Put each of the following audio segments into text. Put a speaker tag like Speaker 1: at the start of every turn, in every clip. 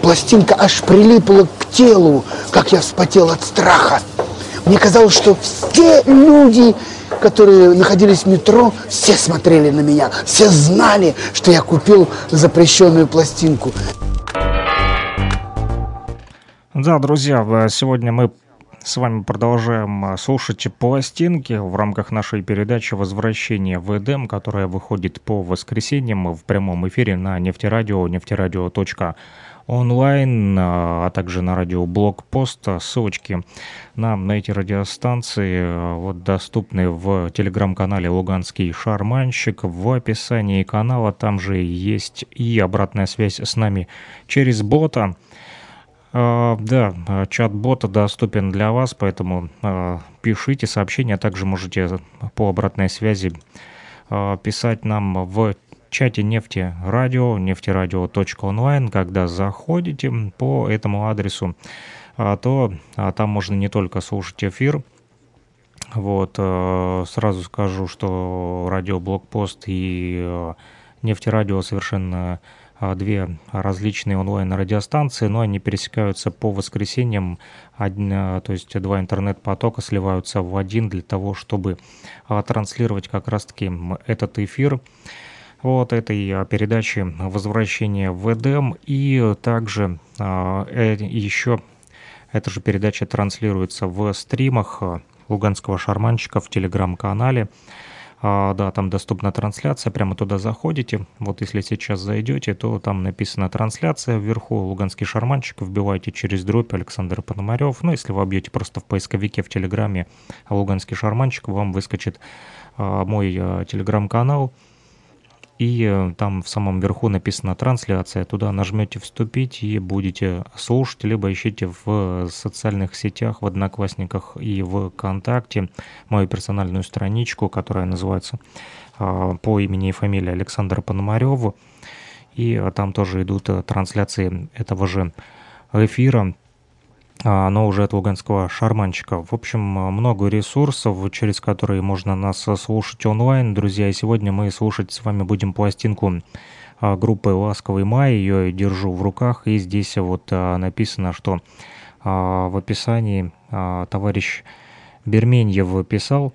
Speaker 1: пластинка аж прилипла к телу, как я вспотел от страха. Мне казалось, что все люди, которые находились в метро, все смотрели на меня, все знали, что я купил запрещенную пластинку.
Speaker 2: Да, друзья, сегодня мы с вами продолжаем слушать пластинки в рамках нашей передачи «Возвращение в Эдем», которая выходит по воскресеньям в прямом эфире на нефтерадио, нефтерадио.ру онлайн, а, а также на радио Блокпост. Ссылочки на, на эти радиостанции а, вот, доступны в телеграм-канале «Луганский шарманщик». В описании канала там же есть и обратная связь с нами через бота. Uh, да, чат бота доступен для вас, поэтому uh, пишите сообщения, также можете по обратной связи uh, писать нам в чате нефти радио, нефтерадио.онлайн, когда заходите по этому адресу, а, то а, там можно не только слушать эфир, вот, э, сразу скажу, что радио Блокпост и э, нефтерадио совершенно а, две различные онлайн-радиостанции, но они пересекаются по воскресеньям, то есть два интернет-потока сливаются в один для того, чтобы транслировать как раз-таки этот эфир вот этой а, передачи «Возвращение в Эдем». И также а, э, еще эта же передача транслируется в стримах а, Луганского шарманщика в телеграм-канале. Да, там доступна трансляция, прямо туда заходите. Вот если сейчас зайдете, то там написана трансляция вверху, Луганский шарманщик, вбивайте через дробь Александр Пономарев. Ну, если вы обьете просто в поисковике в Телеграме Луганский шарманщик, вам выскочит мой телеграм-канал – и э, там в самом верху написано трансляция, туда нажмете вступить и будете слушать, либо ищите в социальных сетях, в Одноклассниках и в ВКонтакте мою персональную страничку, которая называется э, по имени и фамилии Александр Пономарев, и э, там тоже идут трансляции этого же эфира, но уже от луганского шарманчика. В общем, много ресурсов, через которые можно нас слушать онлайн, друзья. Сегодня мы слушать с вами будем пластинку а, группы «Ласковый май». Ее держу в руках, и здесь вот а, написано, что в описании товарищ Берменьев писал,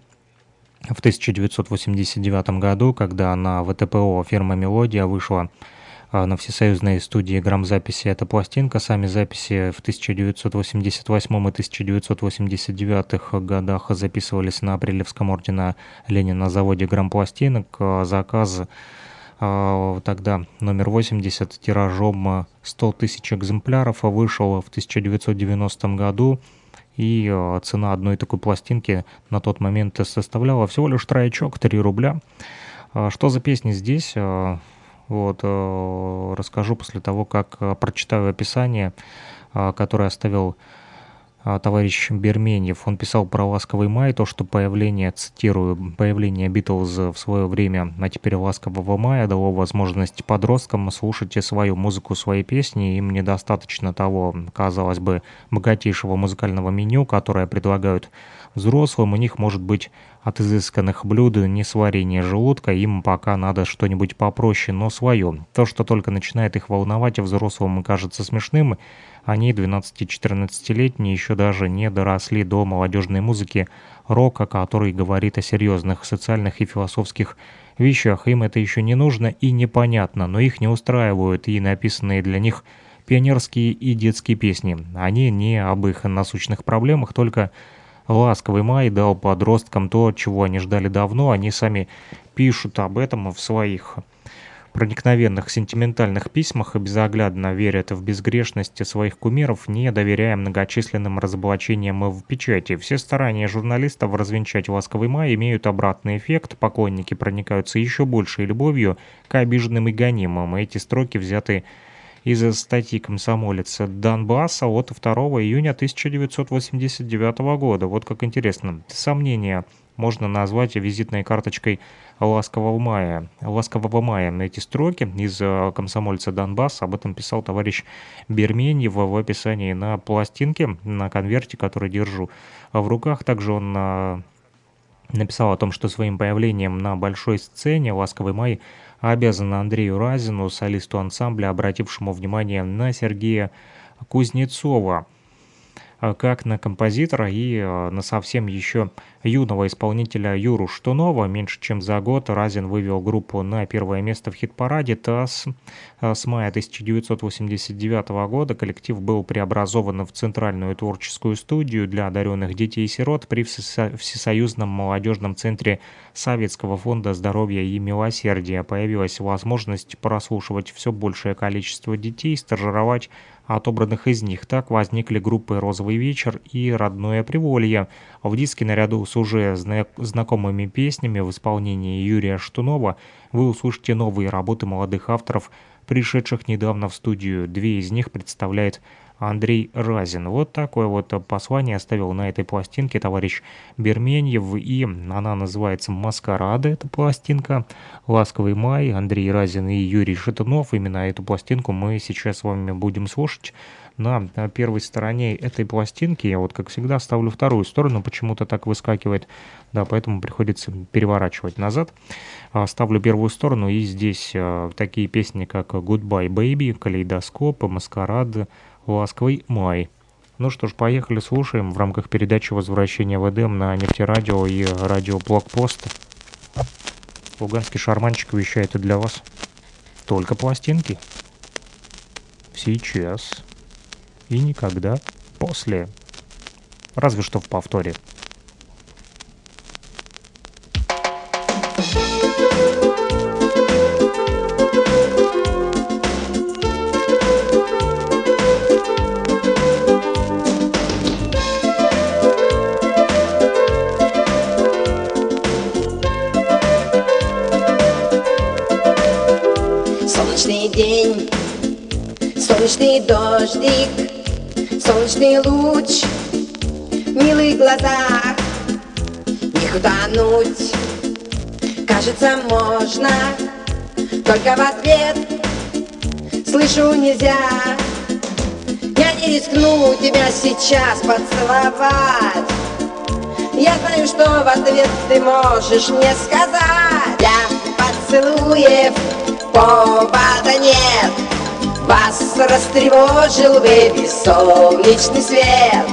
Speaker 2: в 1989 году, когда на ВТПО фирма «Мелодия» вышла а, на всесоюзной студии грамзаписи эта пластинка. Сами записи в 1988 и 1989 годах записывались на Апрелевском ордена Ленина на заводе грампластинок. А, заказ а, тогда номер 80 тиражом 100 тысяч экземпляров вышел в 1990 году. И цена одной такой пластинки на тот момент составляла всего лишь троечок, 3 рубля. Что за песни здесь? Вот, э, расскажу после того, как э, прочитаю описание, э, которое оставил товарищ Берменьев. Он писал про «Ласковый май», то, что появление, цитирую, появление Битлз в свое время, а теперь «Ласкового мая» дало возможность подросткам слушать свою музыку, свои песни. Им недостаточно того, казалось бы, богатейшего музыкального меню, которое предлагают взрослым. У них может быть от изысканных блюд не сварение желудка, им пока надо что-нибудь попроще, но свое. То, что только начинает их волновать, а взрослым кажется смешным, они, 12-14-летние, еще даже не доросли до молодежной музыки рока, который говорит о серьезных социальных и философских вещах. Им это еще не нужно и непонятно, но их не устраивают и написанные для них пионерские и детские песни. Они не об их насущных проблемах, только ласковый май дал подросткам то, чего они ждали давно. Они сами пишут об этом в своих проникновенных сентиментальных письмах и безоглядно верят в безгрешность своих кумиров, не доверяя многочисленным разоблачениям в печати. Все старания журналистов развенчать «Ласковый май» имеют обратный эффект, поклонники проникаются еще большей любовью к обиженным и гонимым. Эти строки взяты из статьи комсомолица Донбасса от 2 июня 1989 года. Вот как интересно. Сомнения можно назвать визитной карточкой «Ласкового мая». «Ласкового мая» на эти строки из э, «Комсомольца Донбасс». Об этом писал товарищ Берменьев в описании на пластинке, на конверте, который держу в руках. Также он э, написал о том, что своим появлением на большой сцене «Ласковый май» обязан Андрею Разину, солисту ансамбля, обратившему внимание на Сергея Кузнецова. Э, как на композитора и э, на совсем еще юного исполнителя Юру Штунова. Меньше чем за год Разин вывел группу на первое место в хит-параде ТАСС. Э, с мая 1989 года коллектив был преобразован в Центральную творческую студию для одаренных детей и сирот при Всесоюзном молодежном центре Советского фонда здоровья и милосердия. Появилась возможность прослушивать все большее количество детей, стажировать отобранных из них. Так возникли группы «Розовый вечер» и «Родное приволье». В диске наряду с уже знакомыми песнями в исполнении Юрия Штунова вы услышите новые работы молодых авторов, пришедших недавно в студию. Две из них представляет Андрей Разин. Вот такое вот послание оставил на этой пластинке товарищ Берменьев, и она называется «Маскарада», эта пластинка. «Ласковый май», Андрей Разин и Юрий Шатунов. Именно эту пластинку мы сейчас с вами будем слушать. На первой стороне этой пластинки я вот, как всегда, ставлю вторую сторону, почему-то так выскакивает, да, поэтому приходится переворачивать назад. А, ставлю первую сторону, и здесь а, такие песни, как «Goodbye Baby», «Калейдоскоп», «Маскарад», ласковый май. Ну что ж, поехали, слушаем в рамках передачи «Возвращение в Эдем» на нефтерадио и радио Блокпост. Луганский шарманчик вещает и для вас. Только пластинки. Сейчас. И никогда после. Разве что в повторе.
Speaker 3: Солнечный дождик, солнечный луч В милых глазах не утонуть Кажется, можно. Только в ответ Слышу, нельзя. Я не рискну тебя сейчас поцеловать. Я знаю, что в ответ ты можешь мне сказать. Для поцелуев повода нет вас растревожил, baby, солнечный свет.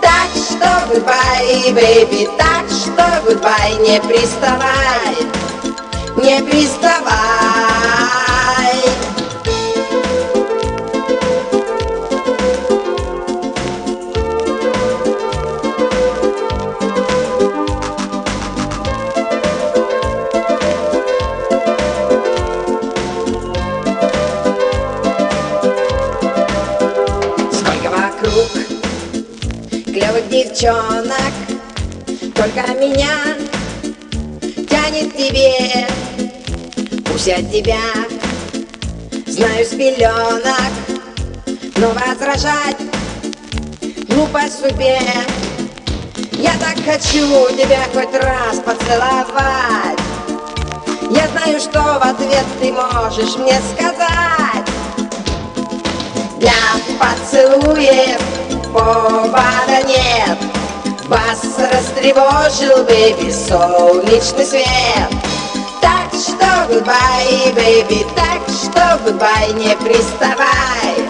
Speaker 3: Так что goodbye, baby, так что goodbye Не приставай, не приставай девчонок. Только меня тянет к тебе. Пусть от тебя знаю с пеленок Но возражать глупой судьбе. Я так хочу тебя хоть раз поцеловать. Я знаю, что в ответ ты можешь мне сказать. Для поцелуев повода нет Вас растревожил, baby, солнечный свет. Так что goodbye, baby, так что goodbye, не приставай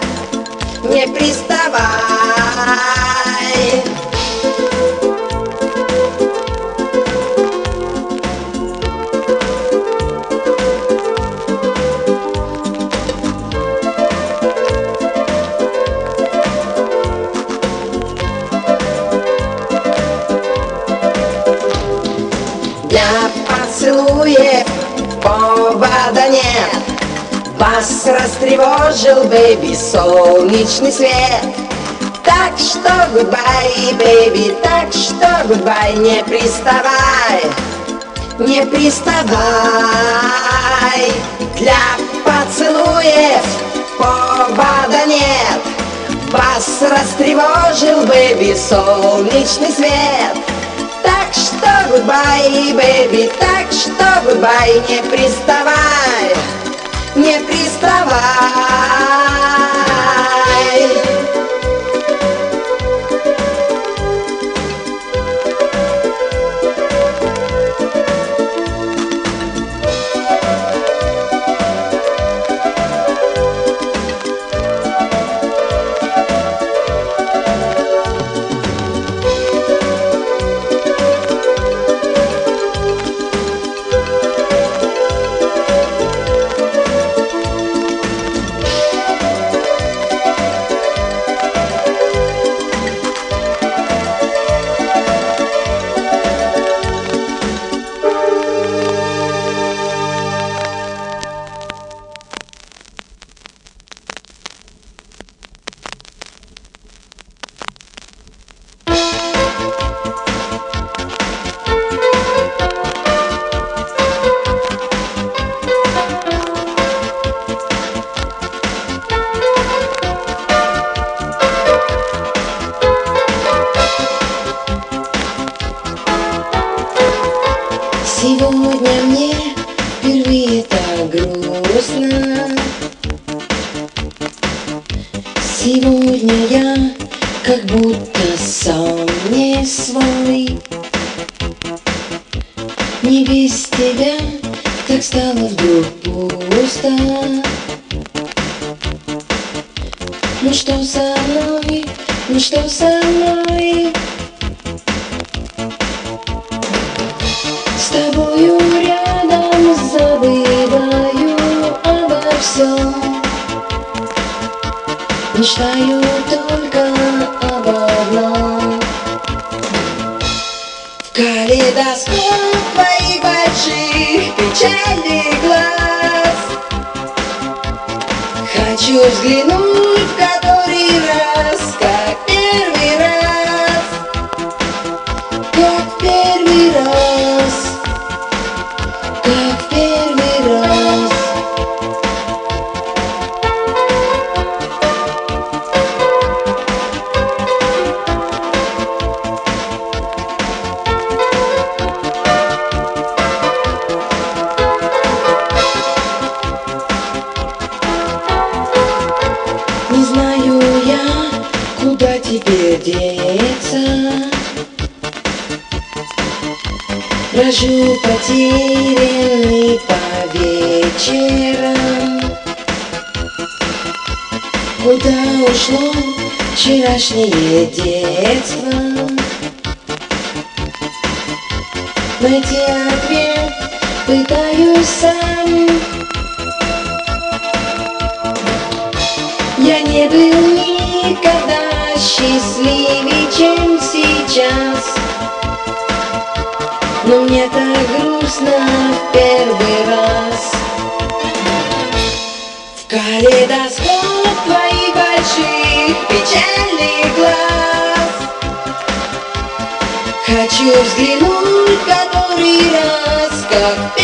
Speaker 3: Не приставай Вас растревожил, baby, солнечный свет. Так что goodbye, baby, так что goodbye Не приставай, не приставай. Для поцелуев повода нет. Вас растревожил, baby, солнечный свет. Так что goodbye, baby, так что goodbye, не приставай, не приставай.
Speaker 4: Yeah.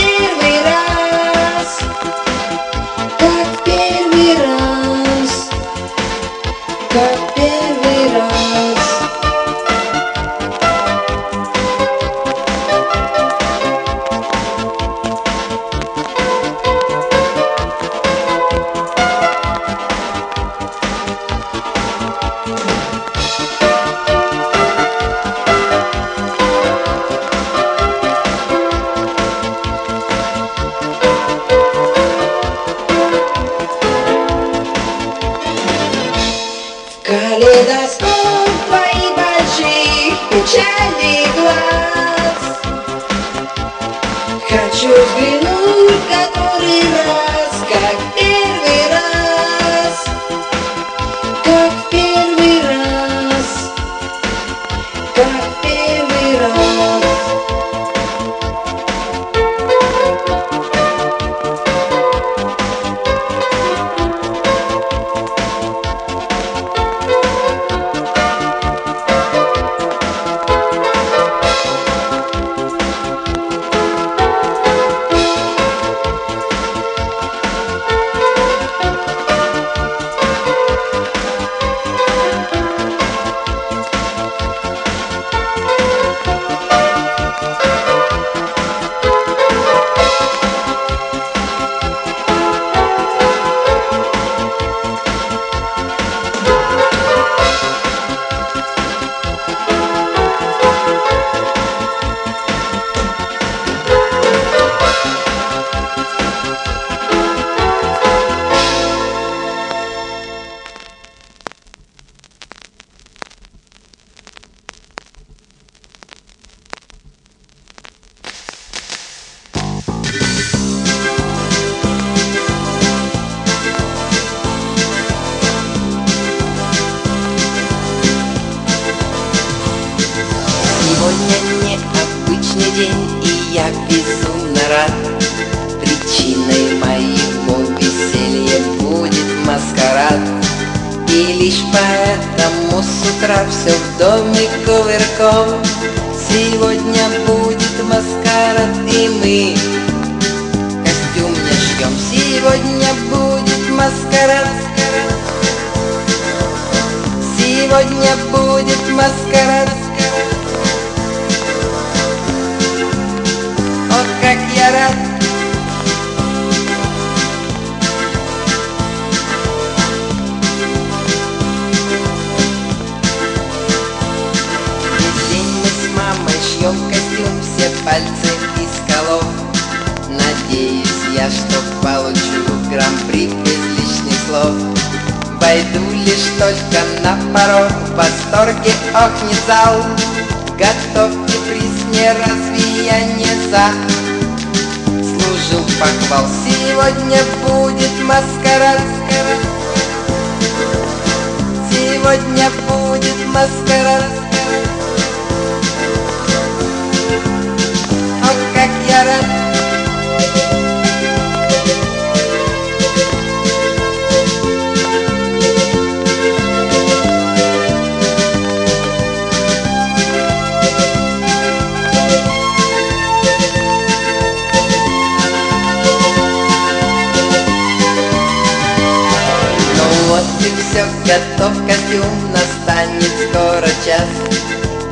Speaker 4: Готов костюм, настанет скоро час.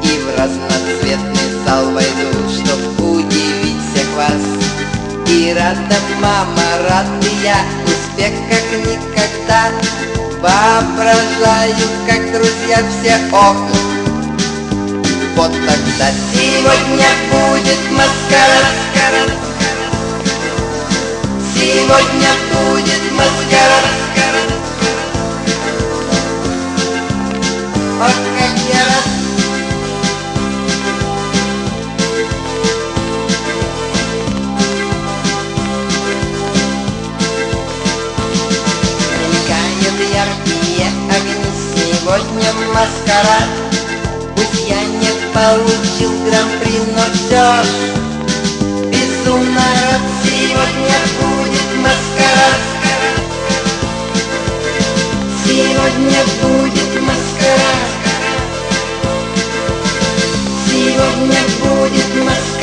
Speaker 4: И в разноцветный зал войду, чтоб удивить всех вас. И рада мама, рад я, успех как никогда. Воображаю, как друзья все охнут Вот тогда сегодня будет маскарад. Сегодня будет маскарад Ох, как я рад Мелькают яркие Сегодня маскарад. Пусть я не получил гран-при, но все ж Безумно рад. Сегодня будет маскарад. Сегодня будет Сегодня будет маскарад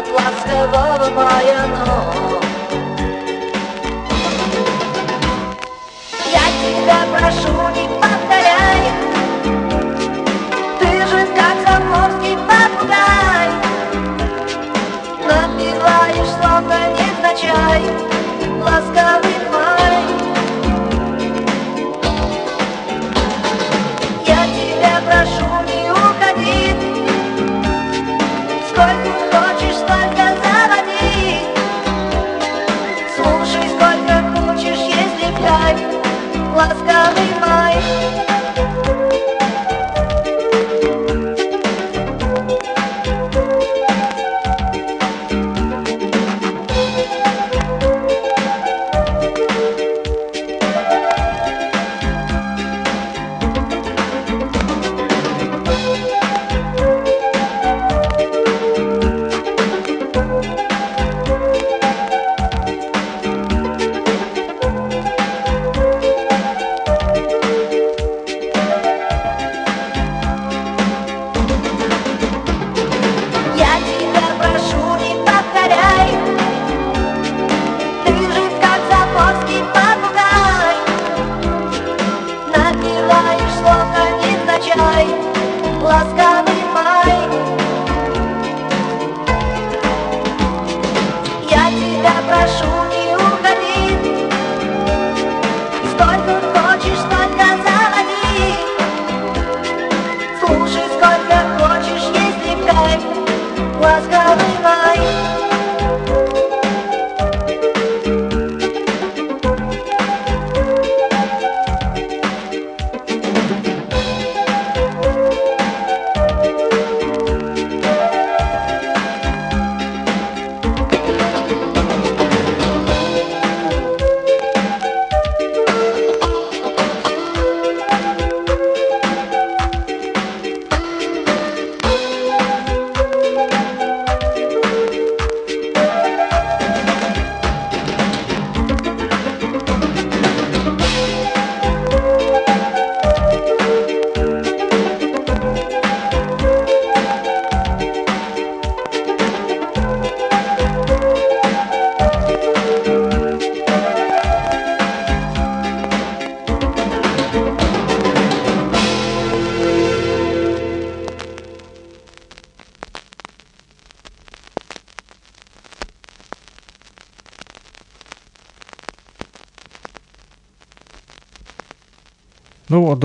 Speaker 5: atlas devam
Speaker 6: mayan oh.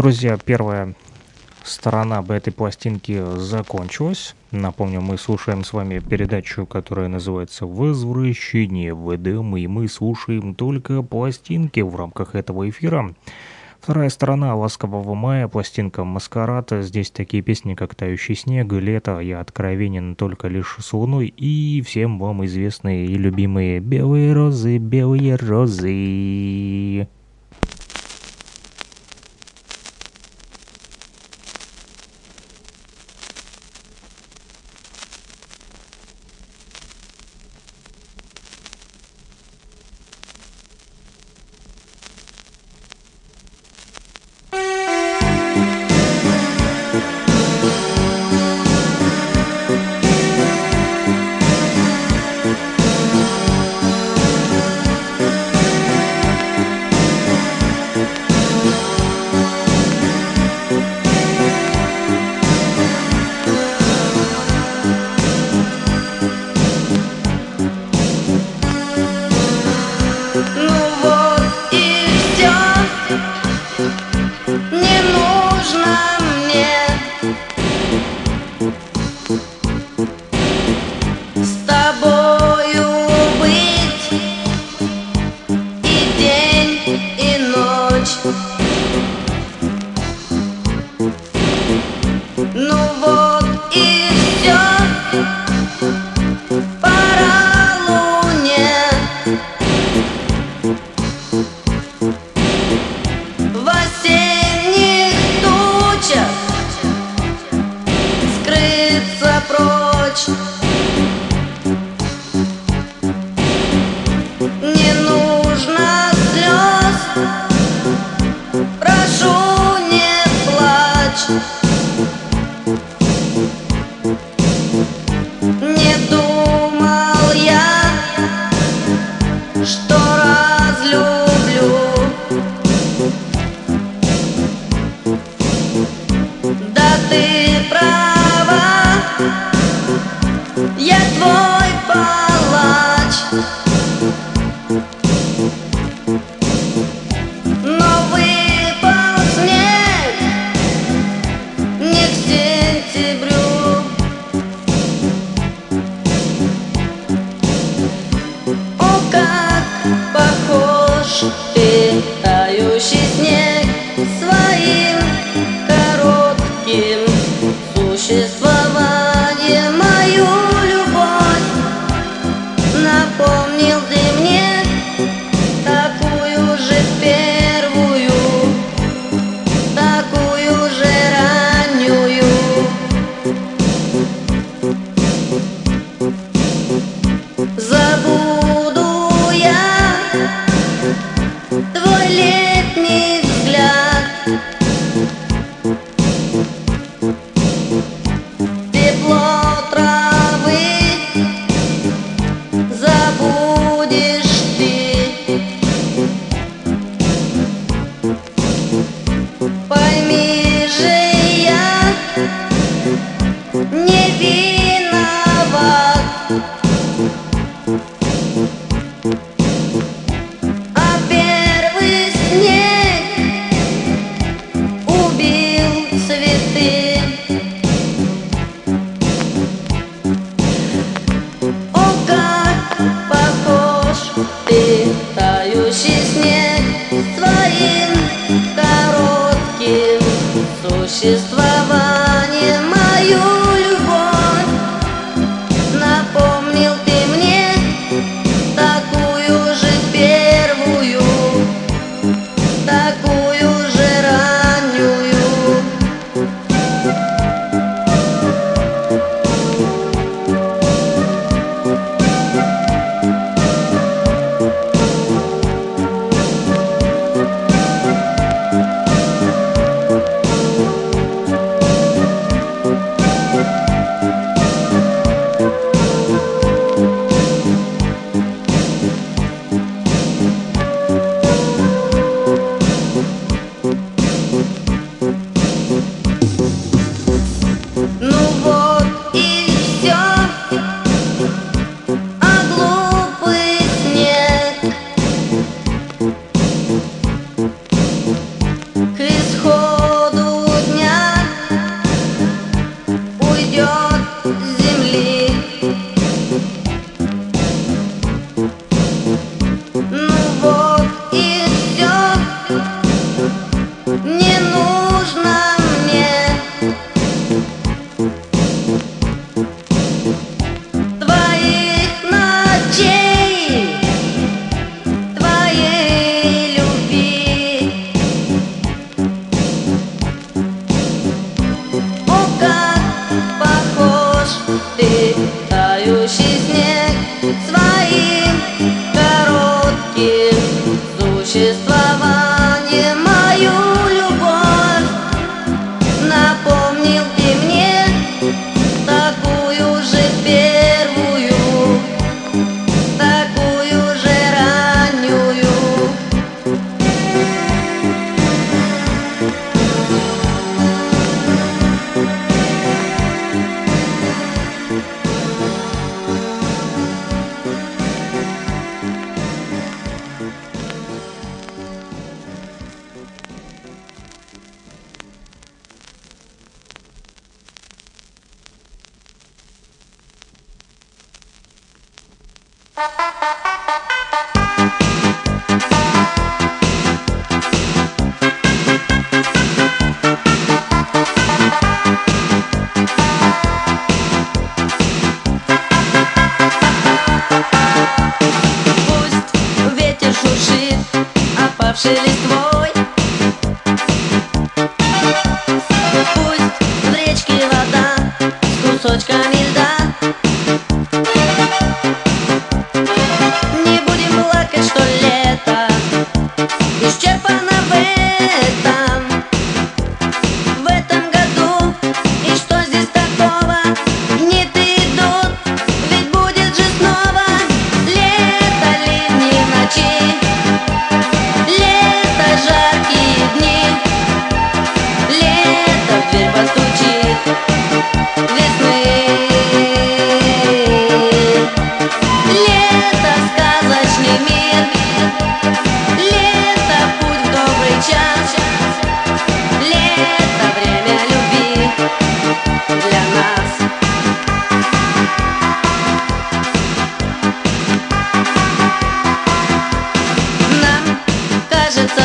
Speaker 6: Друзья, первая сторона бы этой пластинки закончилась. Напомню, мы слушаем с вами передачу, которая называется «Возвращение в Эдем», и мы слушаем только пластинки в рамках этого эфира.
Speaker 7: Вторая сторона «Ласкового мая», пластинка «Маскарад». Здесь такие песни, как «Тающий снег» «Лето», «Я откровенен только лишь с луной» и всем вам известные и любимые «Белые розы, белые розы».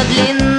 Speaker 7: длинная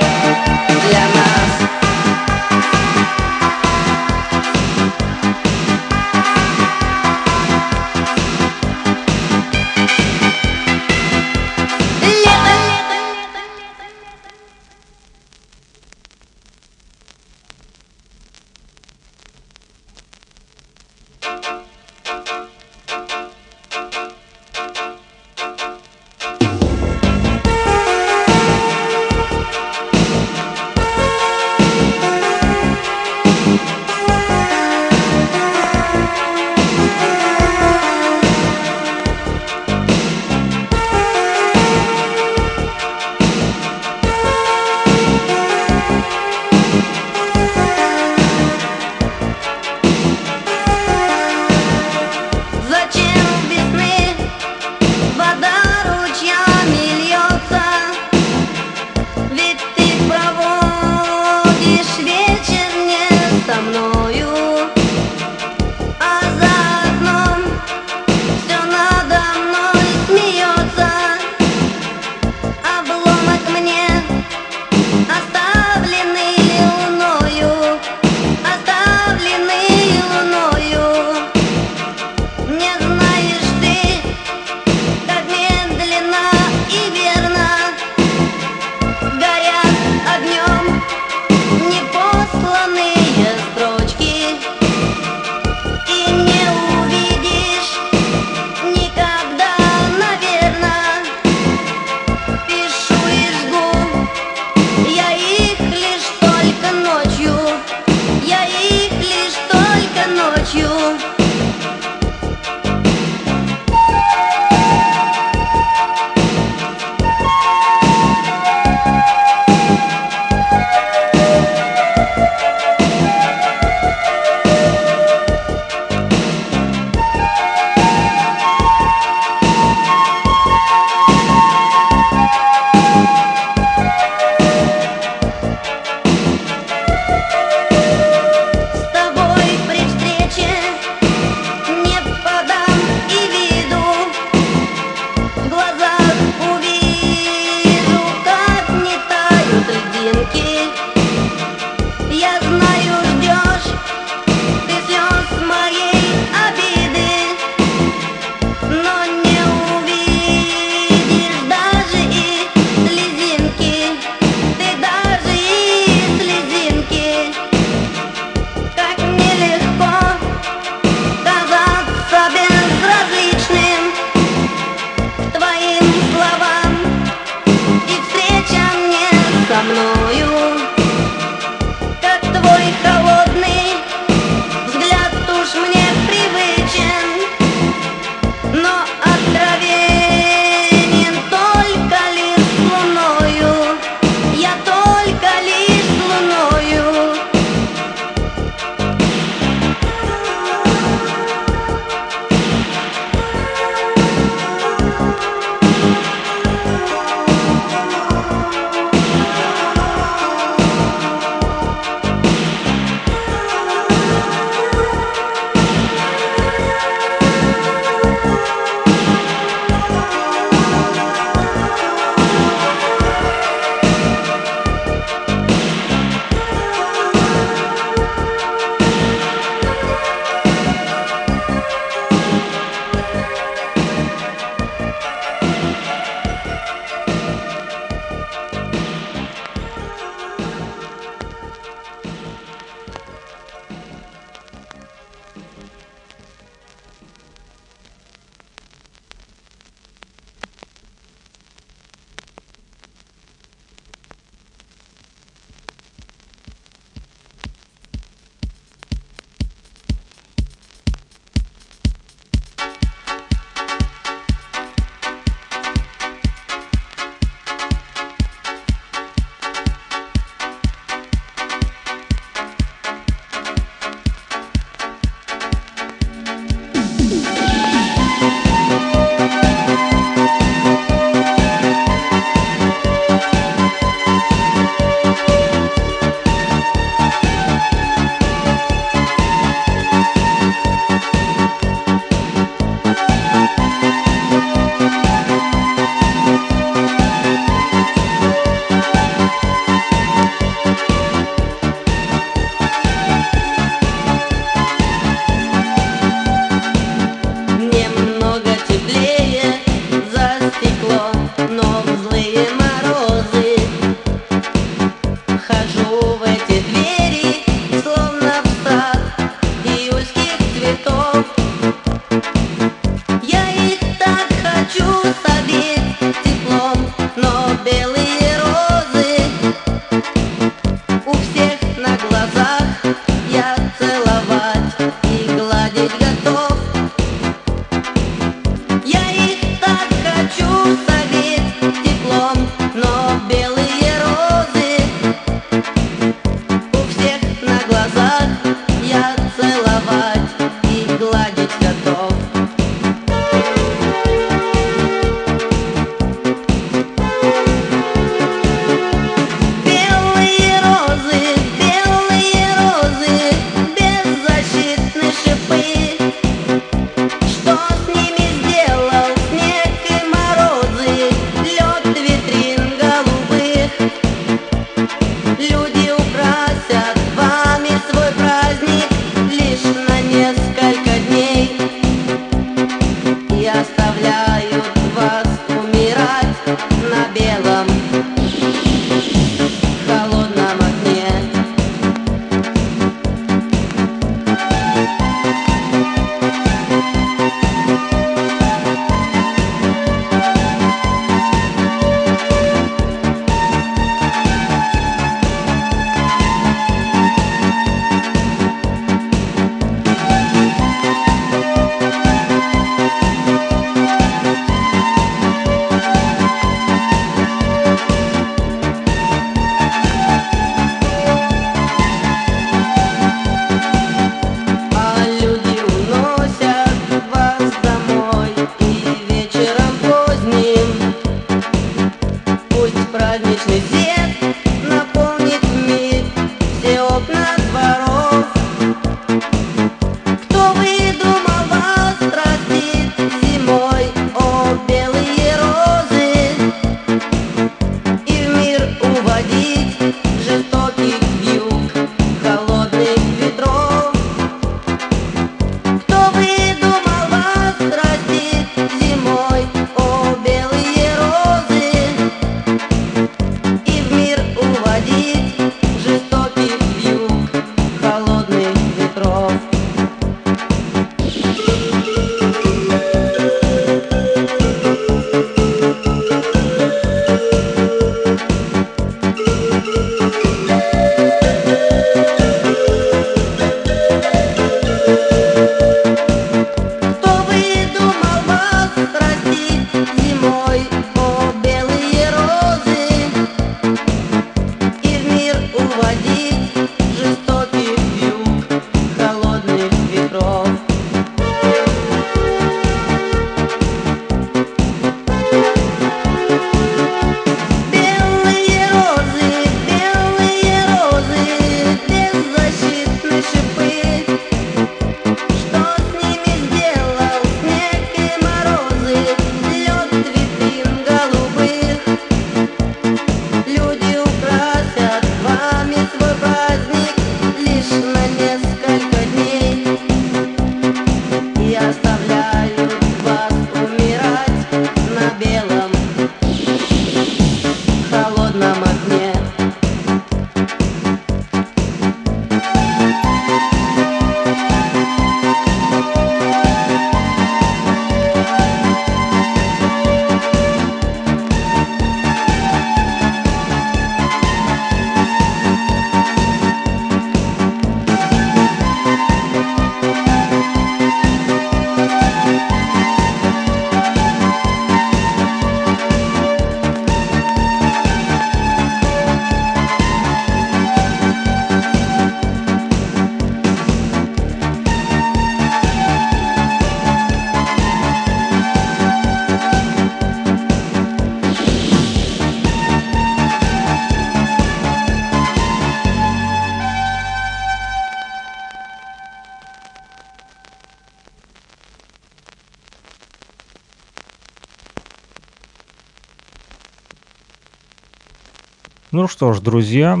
Speaker 2: Ну что ж, друзья,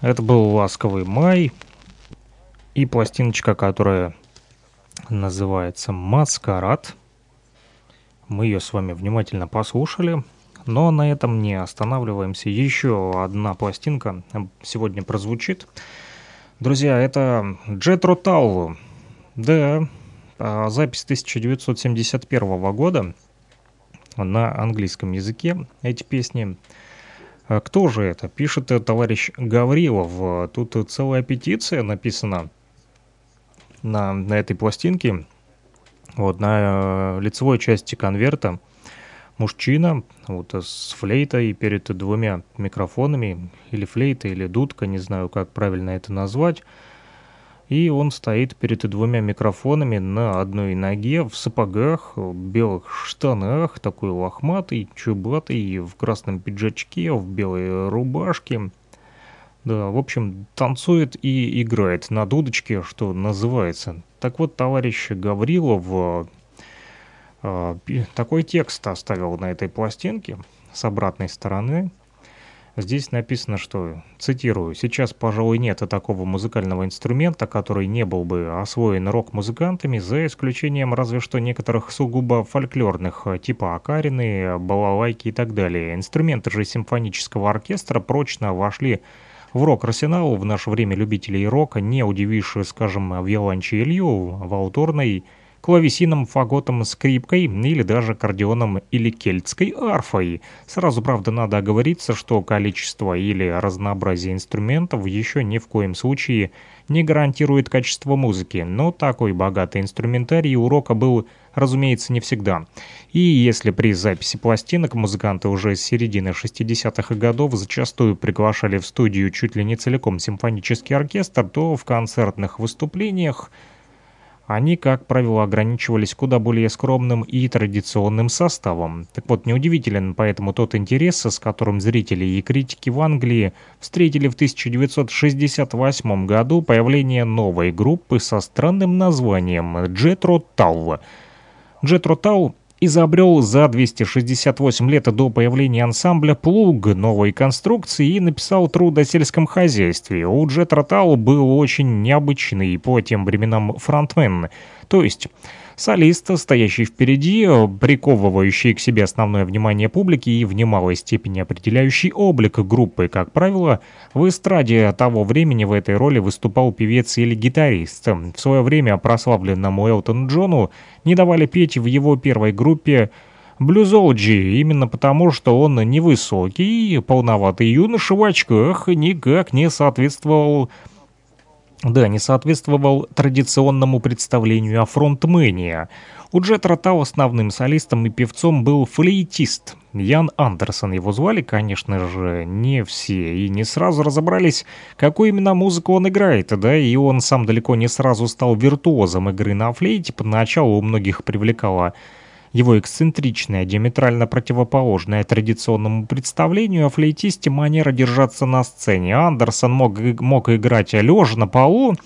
Speaker 2: это был «Ласковый май» и пластиночка, которая называется «Маскарад». Мы ее с вами внимательно послушали, но на этом не останавливаемся. Еще одна пластинка сегодня прозвучит. Друзья, это Джетро Таулу. Да, а, запись 1971 года на английском языке эти песни. А кто же это? Пишет товарищ Гаврилов. Тут целая петиция написана на, на этой пластинке. Вот на э, лицевой части конверта мужчина вот с флейтой перед двумя микрофонами, или флейта, или дудка, не знаю, как правильно это назвать. И он стоит перед двумя микрофонами на одной ноге, в сапогах, в белых штанах, такой лохматый, чубатый, в красном пиджачке, в белой рубашке. Да, в общем, танцует и играет на дудочке, что называется. Так вот, товарищ Гаврилов э, такой текст оставил на этой пластинке с обратной стороны – Здесь написано, что, цитирую, «Сейчас, пожалуй, нет такого музыкального инструмента, который не был бы освоен рок-музыкантами, за исключением разве что некоторых сугубо фольклорных, типа акарины, балалайки и так далее. Инструменты же симфонического оркестра прочно вошли в рок-арсенал в наше время любителей рока, не удивишь, скажем, виолончелью, валторной, клавесином, фаготом, скрипкой или даже аккордеоном или кельтской арфой. Сразу, правда, надо оговориться, что количество или разнообразие инструментов еще ни в коем случае не гарантирует качество музыки, но такой богатый инструментарий урока был, разумеется, не всегда. И если при записи пластинок музыканты уже с середины 60-х годов зачастую приглашали в студию чуть ли не целиком симфонический оркестр, то в концертных выступлениях они, как правило, ограничивались куда более скромным и традиционным составом. Так вот, неудивителен поэтому тот интерес, с которым зрители и критики в Англии встретили в 1968 году появление новой группы со странным названием «Джетро Тау». Джетро Тау изобрел за 268 лет до появления ансамбля плуг новой конструкции и написал труд о сельском хозяйстве. У Джет Ротал был очень необычный по тем временам фронтмен, то есть Солист, стоящий впереди, приковывающий к себе основное внимание публики и в немалой степени определяющий облик группы. Как правило, в эстраде того времени в этой роли выступал певец или гитарист. В свое время прославленному Элтон Джону не давали петь в его первой группе Блюзолджи, именно потому, что он невысокий, полноватый юноша в очках никак не соответствовал да, не соответствовал традиционному представлению о фронтмене. У Джет Ротау основным солистом и певцом был флейтист. Ян Андерсон его звали, конечно же, не все, и не сразу разобрались, какую именно музыку он играет, да, и он сам далеко не сразу стал виртуозом игры на флейте, поначалу у многих привлекала его эксцентричная, диаметрально противоположная традиционному представлению о флейтисте манера держаться на сцене. Андерсон мог, мог играть лежа на полу,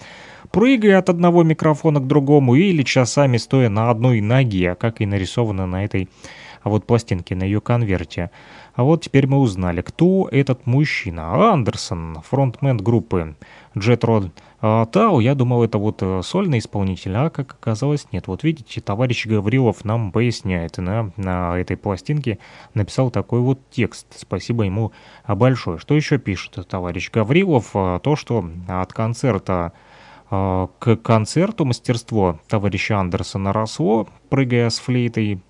Speaker 2: прыгая от одного микрофона к другому или часами стоя на одной ноге, как и нарисовано на этой а вот пластинке, на ее конверте. А вот теперь мы узнали, кто этот мужчина. Андерсон, фронтмен группы Jet Rod а, Тау, я думал, это вот э, сольный исполнитель, а как оказалось нет. Вот видите, товарищ Гаврилов нам поясняет, на, на этой пластинке написал такой вот текст. Спасибо ему большое. Что еще пишет товарищ Гаврилов? А, то, что от концерта а, к концерту мастерство товарища Андерсона росло, прыгая с флейтой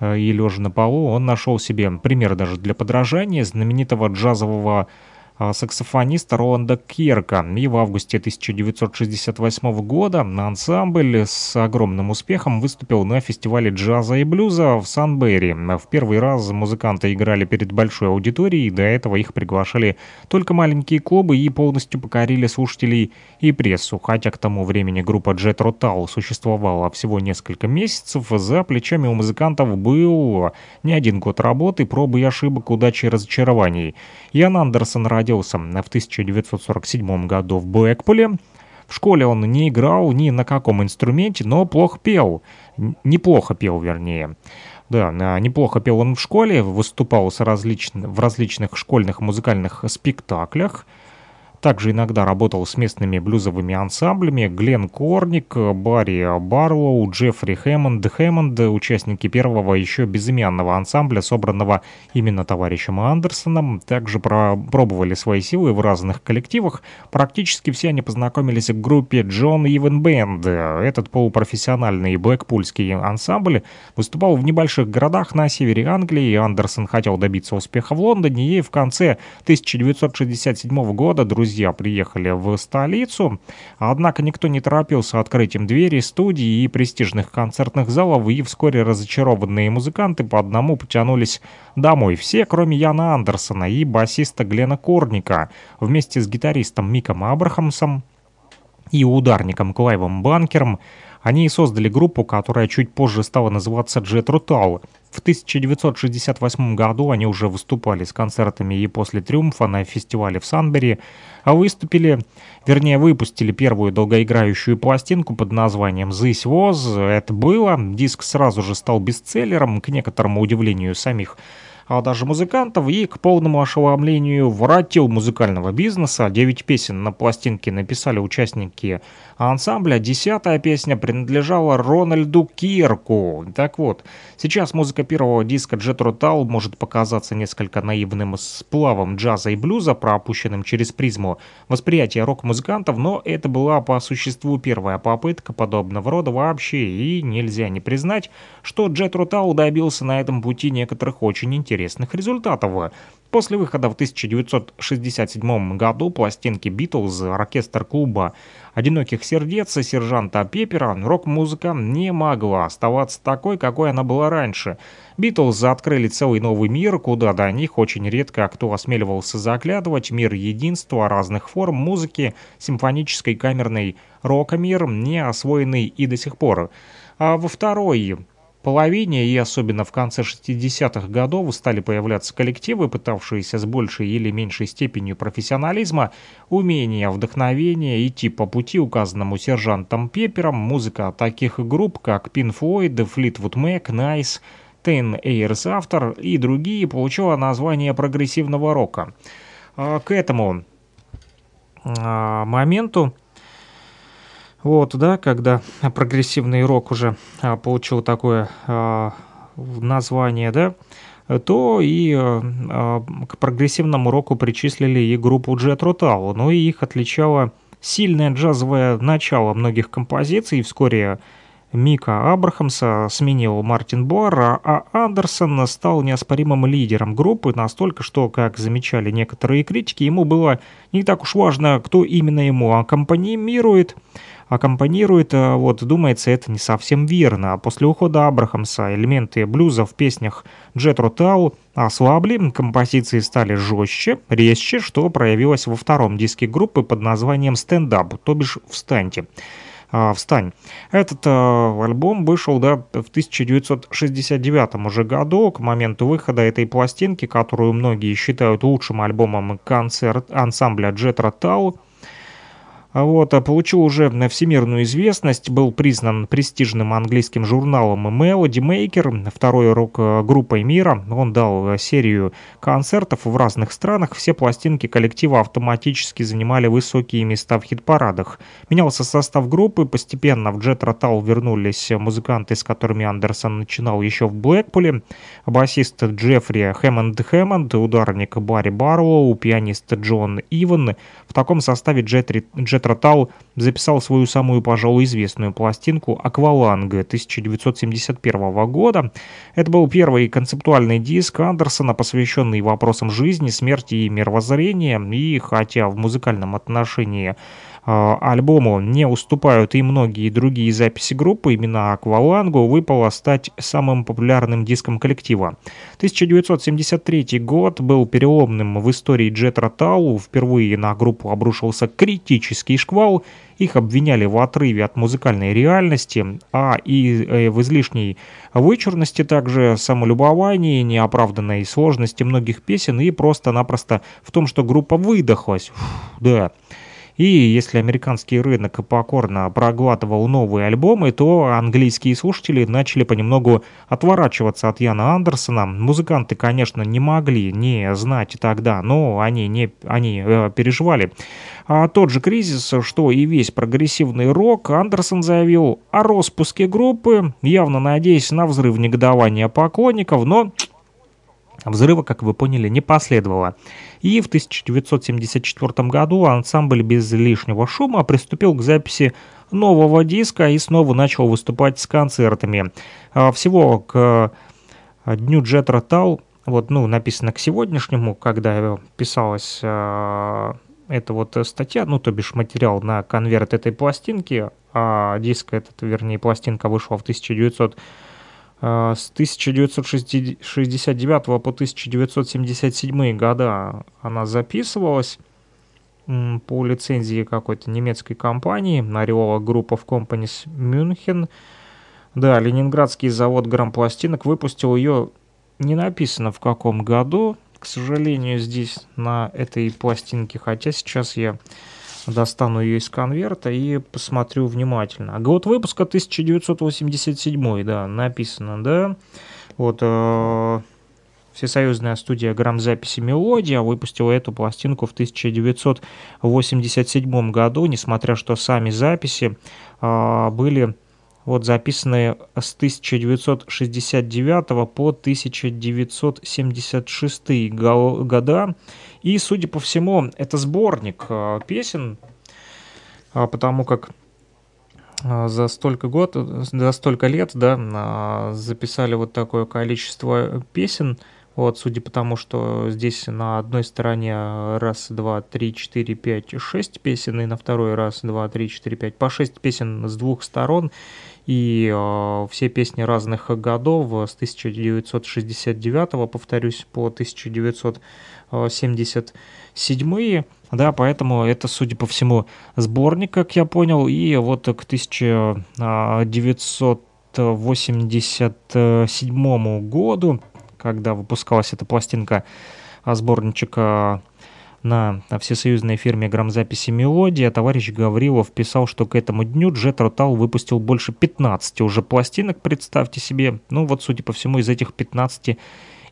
Speaker 2: э, и лежа на полу, он нашел себе пример даже для подражания знаменитого джазового саксофониста Роланда Кирка. И в августе 1968 года ансамбль с огромным успехом выступил на фестивале джаза и блюза в Санберри. В первый раз музыканты играли перед большой аудиторией, до этого их приглашали только маленькие клубы и полностью покорили слушателей и прессу. Хотя к тому времени группа Jet Rotal существовала всего несколько месяцев, за плечами у музыкантов был не один год работы, пробы и ошибок, удачи и разочарований. Ян Андерсон родился родился в 1947 году в Блэкпуле. В школе он не играл ни на каком инструменте, но плохо пел. Неплохо пел, вернее. Да, а, неплохо пел он в школе, выступал с различ... в различных школьных музыкальных спектаклях. Также иногда работал с местными блюзовыми ансамблями Глен Корник, Барри Барлоу, Джеффри Хэммонд. Хэммонд – участники первого еще безымянного ансамбля, собранного именно товарищем Андерсоном. Также пробовали свои силы в разных коллективах. Практически все они познакомились в группе Джон Ивен Бэнд. Этот полупрофессиональный блэкпульский ансамбль выступал в небольших городах на севере Англии. Андерсон хотел добиться успеха в Лондоне и в конце 1967 года друзья друзья приехали в столицу, однако никто не торопился открытием двери студий и престижных концертных залов, и вскоре разочарованные музыканты по одному потянулись домой. Все, кроме Яна Андерсона и басиста Глена Корника, вместе с гитаристом Миком Абрахамсом и ударником Клайвом Банкером, они создали группу, которая чуть позже стала называться Jet Rotal. В 1968 году они уже выступали с концертами и после «Триумфа» на фестивале в Санбери, а выступили, вернее, выпустили первую долгоиграющую пластинку под названием «This Was». Это было. Диск сразу же стал бестселлером, к некоторому удивлению самих а даже музыкантов, и к полному ошеломлению воротил музыкального бизнеса. Девять песен на пластинке написали участники ансамбля. Десятая песня принадлежала Рональду Кирку. Так вот, сейчас музыка первого диска Jet Rotal может показаться несколько наивным сплавом джаза и блюза, пропущенным через призму восприятия рок-музыкантов, но это была по существу первая попытка подобного рода вообще, и нельзя не признать, что Jet Rotal добился на этом пути некоторых очень интересных результатов. После выхода в 1967 году пластинки «Битлз» оркестр клуба «Одиноких сердец» и сержанта Пеппера рок-музыка не могла оставаться такой, какой она была раньше. «Битлз» открыли целый новый мир, куда до них очень редко кто осмеливался заглядывать, мир единства разных форм музыки, симфонической, камерной, рок-мир, не освоенный и до сих пор. А во второй половине и особенно в конце 60-х годов стали появляться коллективы, пытавшиеся с большей или меньшей степенью профессионализма, умения, вдохновения идти по пути, указанному сержантом Пеппером, музыка таких групп, как Pink Floyd, Fleetwood Mac, Nice, Ten Years After и другие, получила название прогрессивного рока. А, к этому а, моменту вот, да, когда прогрессивный рок уже а, получил такое а, название, да, то и а, к прогрессивному року причислили и группу Jet Rotal, но и их отличало сильное джазовое начало многих композиций, вскоре Мика Абрахамса сменил Мартин Буар, а Андерсон стал неоспоримым лидером группы настолько, что, как замечали некоторые критики, ему было не так уж важно, кто именно ему аккомпанирует, аккомпанирует, э, вот, думается, это не совсем верно. После ухода Абрахамса элементы блюза в песнях Джетро Тау ослабли, композиции стали жестче, резче, что проявилось во втором диске группы под названием «Стендап», то бишь «Встаньте». А, «Встань». Этот а, альбом вышел да, в 1969 уже году, к моменту выхода этой пластинки, которую многие считают лучшим альбомом концерт ансамбля Джетра Тау, а вот, а получил уже всемирную известность, был признан престижным английским журналом Melody Maker, второй рок-группой мира. Он дал серию концертов в разных странах. Все пластинки коллектива автоматически занимали высокие места в хит-парадах. Менялся состав группы, постепенно в Jet Rotal вернулись музыканты, с которыми Андерсон начинал еще в Блэкпуле. Басист Джеффри Хэммонд Хэммонд, ударник Барри Барлоу, пианист Джон Иван. В таком составе Jet, Jet Тротал записал свою самую, пожалуй, известную пластинку «Акваланга» 1971 года. Это был первый концептуальный диск Андерсона, посвященный вопросам жизни, смерти и мировоззрения, и хотя в музыкальном отношении альбому не уступают и многие другие записи группы, именно «Аквалангу» выпало стать самым популярным диском коллектива. 1973 год был переломным в истории Джет Ротау. Впервые на группу обрушился критический шквал. Их обвиняли в отрыве от музыкальной реальности, а и э, в излишней вычурности также, самолюбовании, неоправданной сложности многих песен и просто-напросто в том, что группа выдохлась. Фух, да. И если американский рынок покорно проглатывал новые альбомы, то английские слушатели начали понемногу отворачиваться от Яна Андерсона. Музыканты, конечно, не могли не знать тогда, но они, не, они э, переживали а тот же кризис, что и весь прогрессивный рок, Андерсон заявил о распуске группы, явно надеясь на взрыв негодования поклонников, но Взрыва, как вы поняли, не последовало. И в 1974 году ансамбль без лишнего шума приступил к записи нового диска и снова начал выступать с концертами. А, всего к дню Джетра Тал, вот, ну, написано к сегодняшнему, когда писалась а, эта вот статья, ну, то бишь материал на конверт этой пластинки, а диск этот, вернее, пластинка вышла в 1900 а, с 1969 по 1977 года она записывалась по лицензии какой-то немецкой компании, Ореола Group of Companies Мюнхен. Да, Ленинградский завод грампластинок выпустил ее, не написано в каком году, к сожалению, здесь на этой пластинке, хотя сейчас я достану ее из конверта и посмотрю внимательно. А год выпуска 1987, да, написано, да. Вот э, Всесоюзная студия грамзаписи «Мелодия» выпустила эту пластинку в 1987 году, несмотря что сами записи э, были вот записанные с 1969 по 1976 года. И, судя по всему, это сборник э, песен, а, потому как э, за столько год, за столько лет, да, записали вот такое количество песен, вот, судя по тому, что здесь на одной стороне раз, два, три, четыре, пять, шесть песен, и на второй раз, два, три, четыре, пять, по шесть песен с двух сторон, и э, все песни разных годов с 1969, повторюсь, по 1977, да, поэтому это, судя по всему, сборник, как я понял, и вот к 1987 году, когда выпускалась эта пластинка, а сборничек на всесоюзной фирме грамзаписи «Мелодия» товарищ Гаврилов писал, что к этому дню Jet Rotal выпустил больше 15 уже пластинок, представьте себе. Ну вот, судя по всему, из этих 15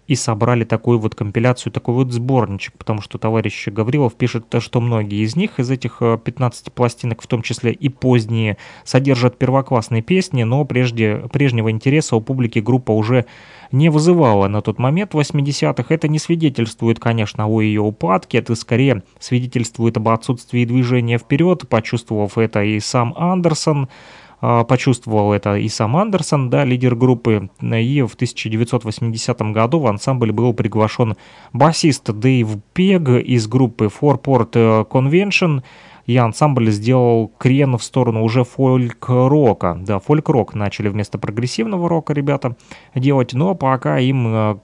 Speaker 2: и собрали такую вот компиляцию, такой вот сборничек, потому что товарищ Гаврилов пишет, что многие из них, из этих 15 э, пластинок, в том числе и поздние, содержат первоклассные песни, но прежде, прежнего интереса у публики группа уже не вызывала на тот момент 80-х. Это не свидетельствует, конечно, о ее упадке, это скорее свидетельствует об отсутствии движения вперед, почувствовав это и сам Андерсон, почувствовал это и сам Андерсон, да, лидер группы, и в 1980 году в ансамбль был приглашен басист Дэйв Пег из группы Fourport Convention, и ансамбль сделал крен в сторону уже фольк-рока. Да, фольк-рок начали вместо прогрессивного рока ребята делать, но пока им, э,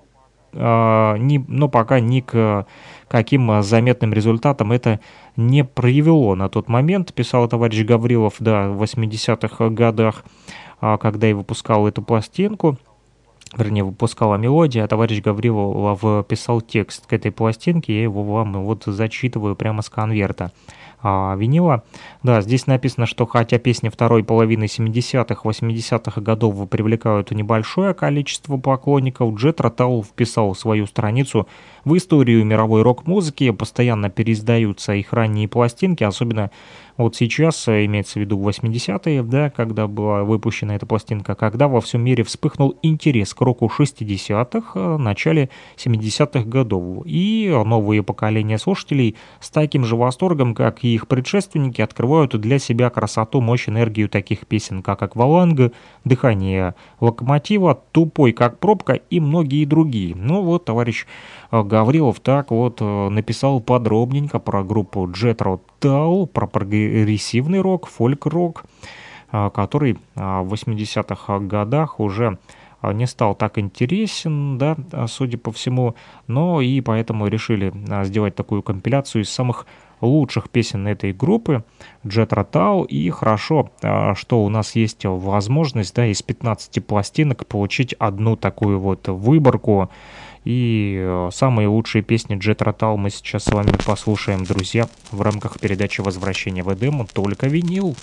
Speaker 2: э, не, но пока ни к каким заметным результатам это не привело на тот момент, писал товарищ Гаврилов, да, в 80-х годах, а, когда я выпускал эту пластинку, вернее, выпускала мелодия, а товарищ Гаврилов писал текст к этой пластинке, я его вам вот зачитываю прямо с конверта а, винила. Да, здесь написано, что хотя песни второй половины 70-х, 80-х годов привлекают небольшое количество поклонников, Джет Ротал вписал свою страницу в историю мировой рок-музыки, постоянно переиздаются их ранние пластинки, особенно вот сейчас, э, имеется в виду 80-е, да, когда была выпущена эта пластинка, когда во всем мире вспыхнул интерес к року 60-х, э, начале 70-х годов. И новые поколения слушателей с таким же восторгом, как и их предшественники, открывают для себя красоту, мощь, энергию таких песен, как «Акваланг», «Дыхание локомотива», «Тупой как пробка» и многие другие. Ну вот, товарищ э, Гаврилов так вот написал подробненько про группу Jet Тау, про прогрессивный рок, фольк-рок, а, который а, в 80-х годах уже а, не стал так интересен, да, судя по всему, но и поэтому решили сделать такую компиляцию из самых лучших песен этой группы Jet Rotal, и хорошо, что у нас есть возможность, да, из 15 пластинок получить одну такую вот выборку, и э, самые лучшие песни Джет Ротал мы сейчас с вами послушаем, друзья, в рамках передачи «Возвращение в Эдем». Только винил.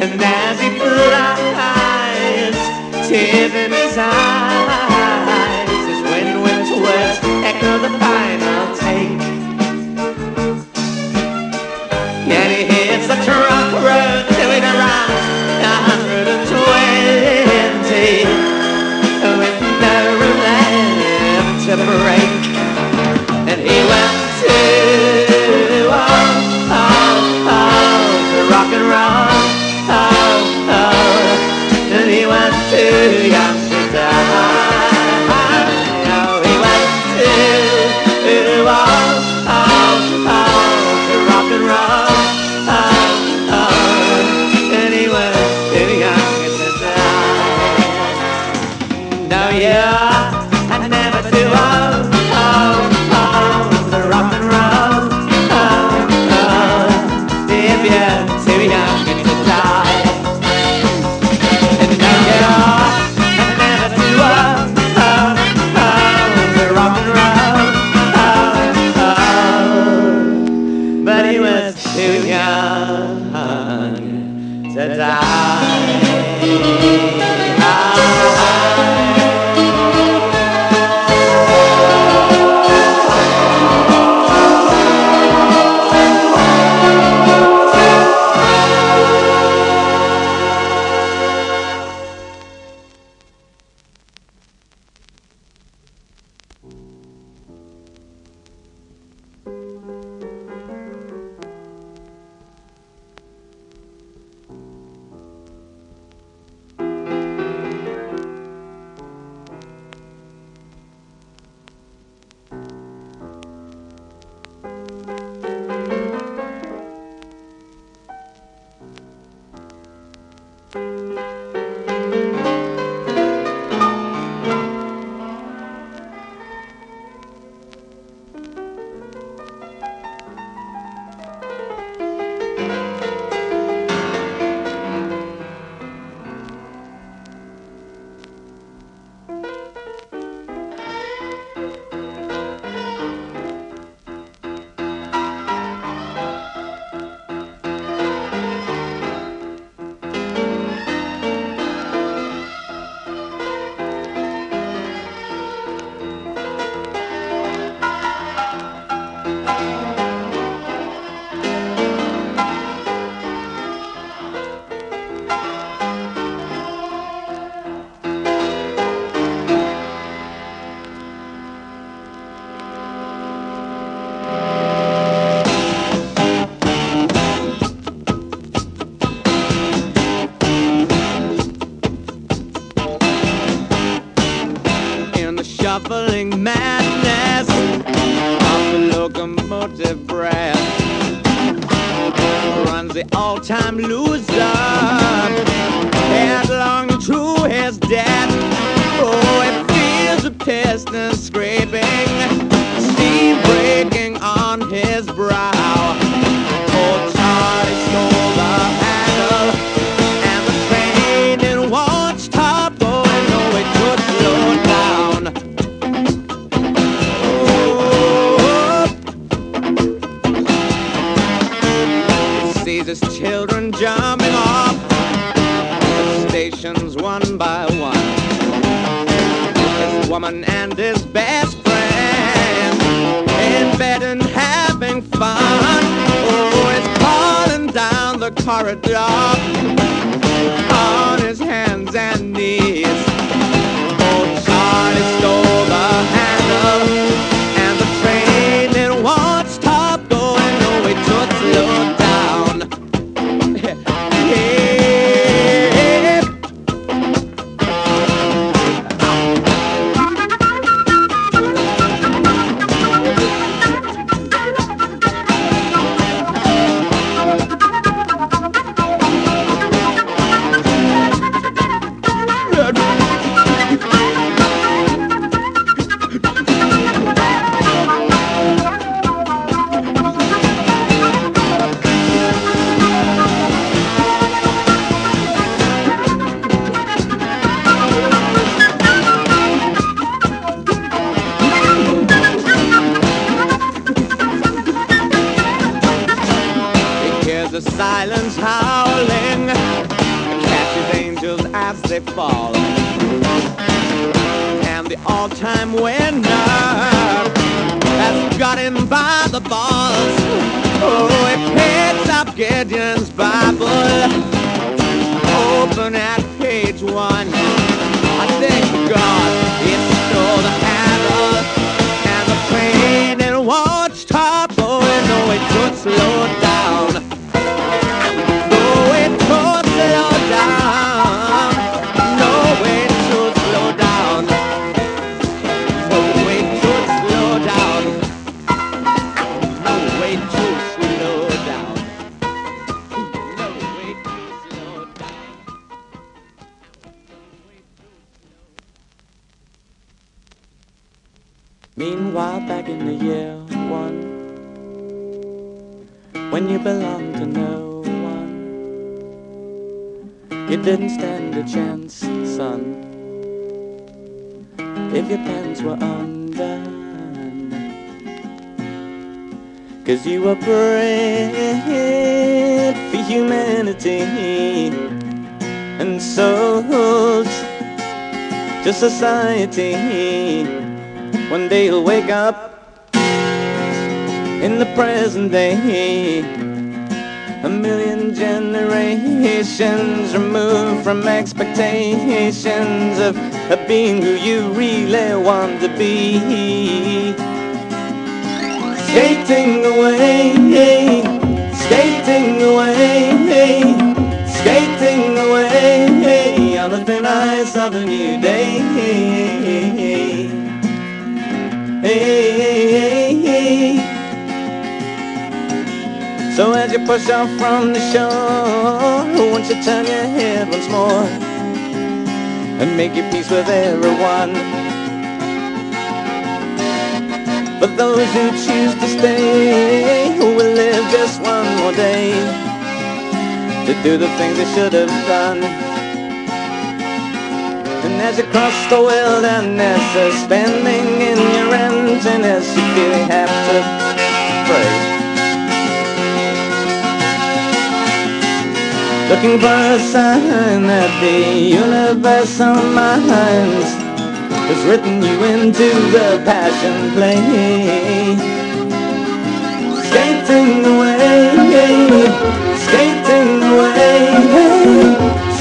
Speaker 8: And as he
Speaker 9: flies, tears in his eyes, corridor society. One day you'll wake up in the present day. A million generations removed from expectations of, of being who you really want to be. Skating away, skating away, skating away the thin ice of a new day. So as you push off from the shore, won't you turn your head once more and make your peace with everyone? But those who choose to stay will live just one more day to do the things they should have done. As you cross the wilderness, suspending in your emptiness, you feel you have to pray. Looking for a sign that the universe on my hands has written you into the passion play. Skating away, skating away,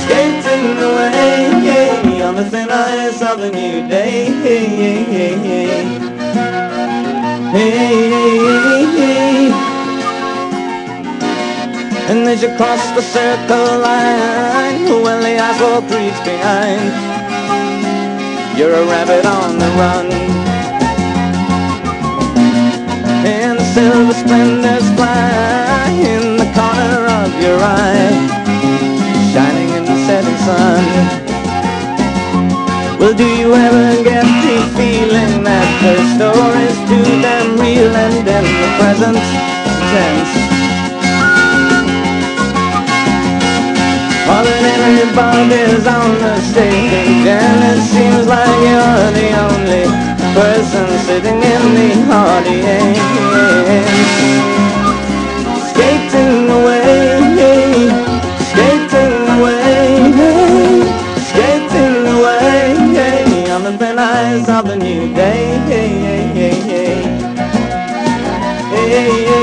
Speaker 9: skating away Something I, something new day. Hey, hey, hey, hey. Hey, hey, hey, And as you cross the circle line, when the eyes walk three behind,
Speaker 10: you're a rabbit on the run. And the silver splendors fly in the corner of your eye, shining in the setting sun. Well, do you ever get the feeling that the story's too damn real and in the present tense? All and everybody's on the stage and it seems like you're the only person sitting in the audience Skating away
Speaker 9: yeah.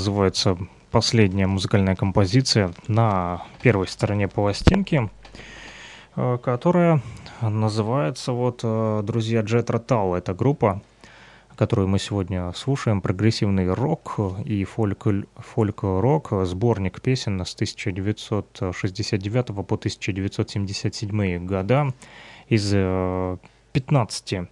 Speaker 9: называется последняя музыкальная композиция на первой стороне пластинки, э, которая называется вот э, «Друзья Джет Ротал». Это группа, которую мы сегодня слушаем, прогрессивный рок и фольк, фольк-рок, сборник песен с 1969 по 1977 года из э,
Speaker 2: 15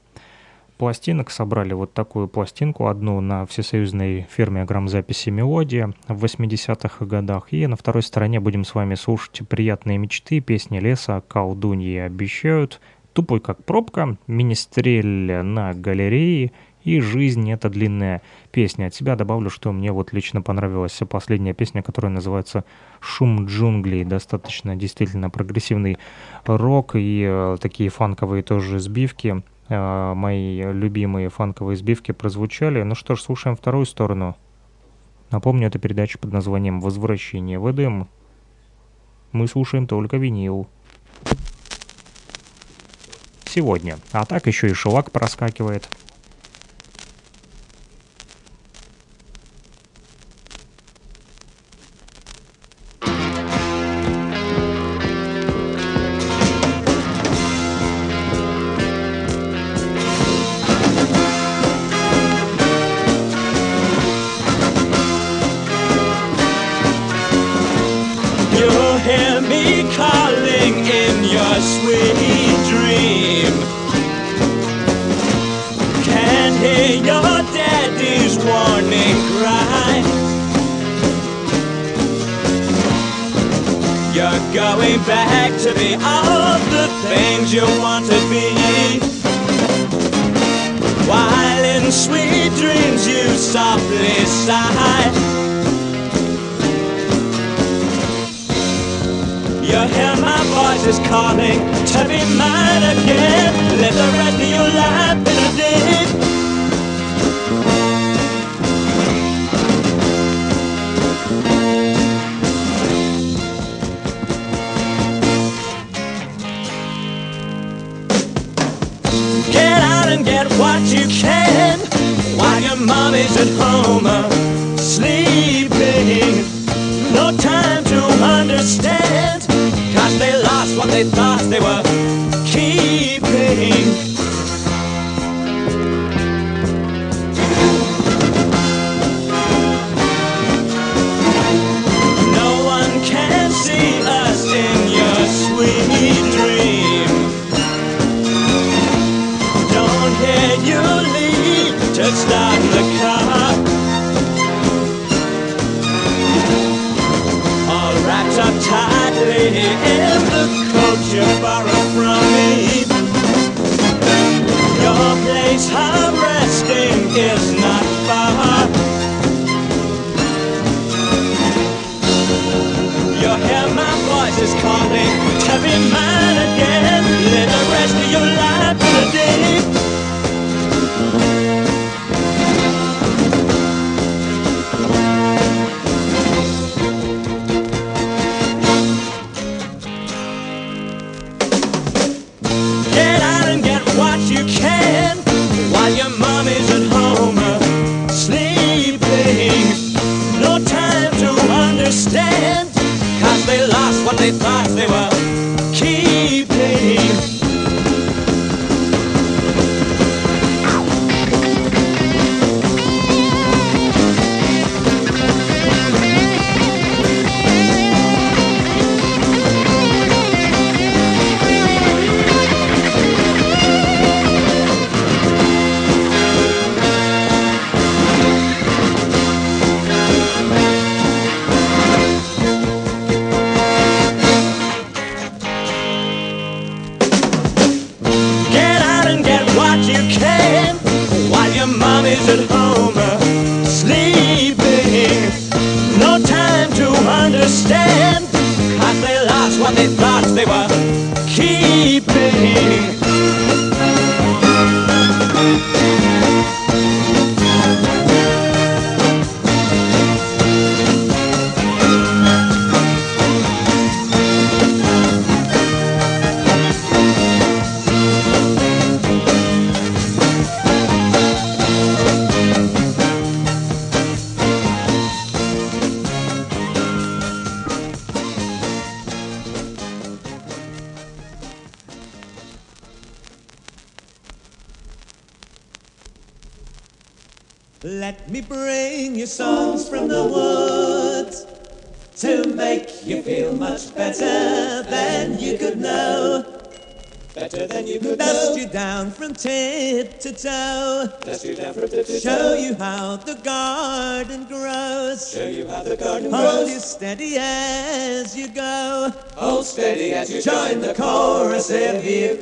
Speaker 2: пластинок. Собрали вот такую пластинку, одну на всесоюзной фирме грамзаписи «Мелодия» в 80-х годах. И на второй стороне будем с вами слушать «Приятные мечты», песни леса, колдуньи обещают, «Тупой как пробка», «Министрель на галерее», и «Жизнь — это длинная песня». От себя добавлю, что мне вот лично понравилась последняя песня, которая называется «Шум джунглей». Достаточно действительно прогрессивный рок и э, такие фанковые тоже сбивки. Э, мои любимые фанковые сбивки прозвучали. Ну что ж, слушаем вторую сторону. Напомню, это передача под названием «Возвращение в Эдем». Мы слушаем только винил. Сегодня. А так еще и шелак проскакивает.
Speaker 9: Back to be all the things you want to be. While in sweet dreams you softly sigh. You hear my voice is calling to be mine again. Live the rest of your life in a day. Mommy's at home uh, sleeping. No time to understand, cause they lost what they thought they were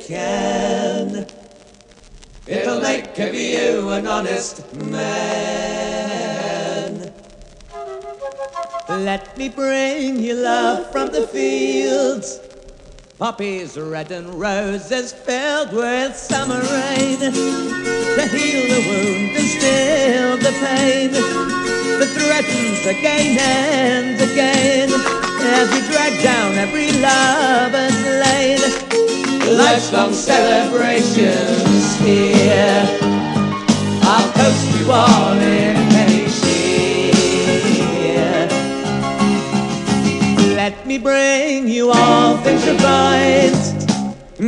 Speaker 9: can. It'll make of you an honest man. Let me bring you love from the fields. Poppies red and roses filled with summer rain to heal the wound and still the pain that threatens again and again as we drag down every lover's lane lifelong celebrations here. I'll post you all in any cheer. Let me bring you all things refined.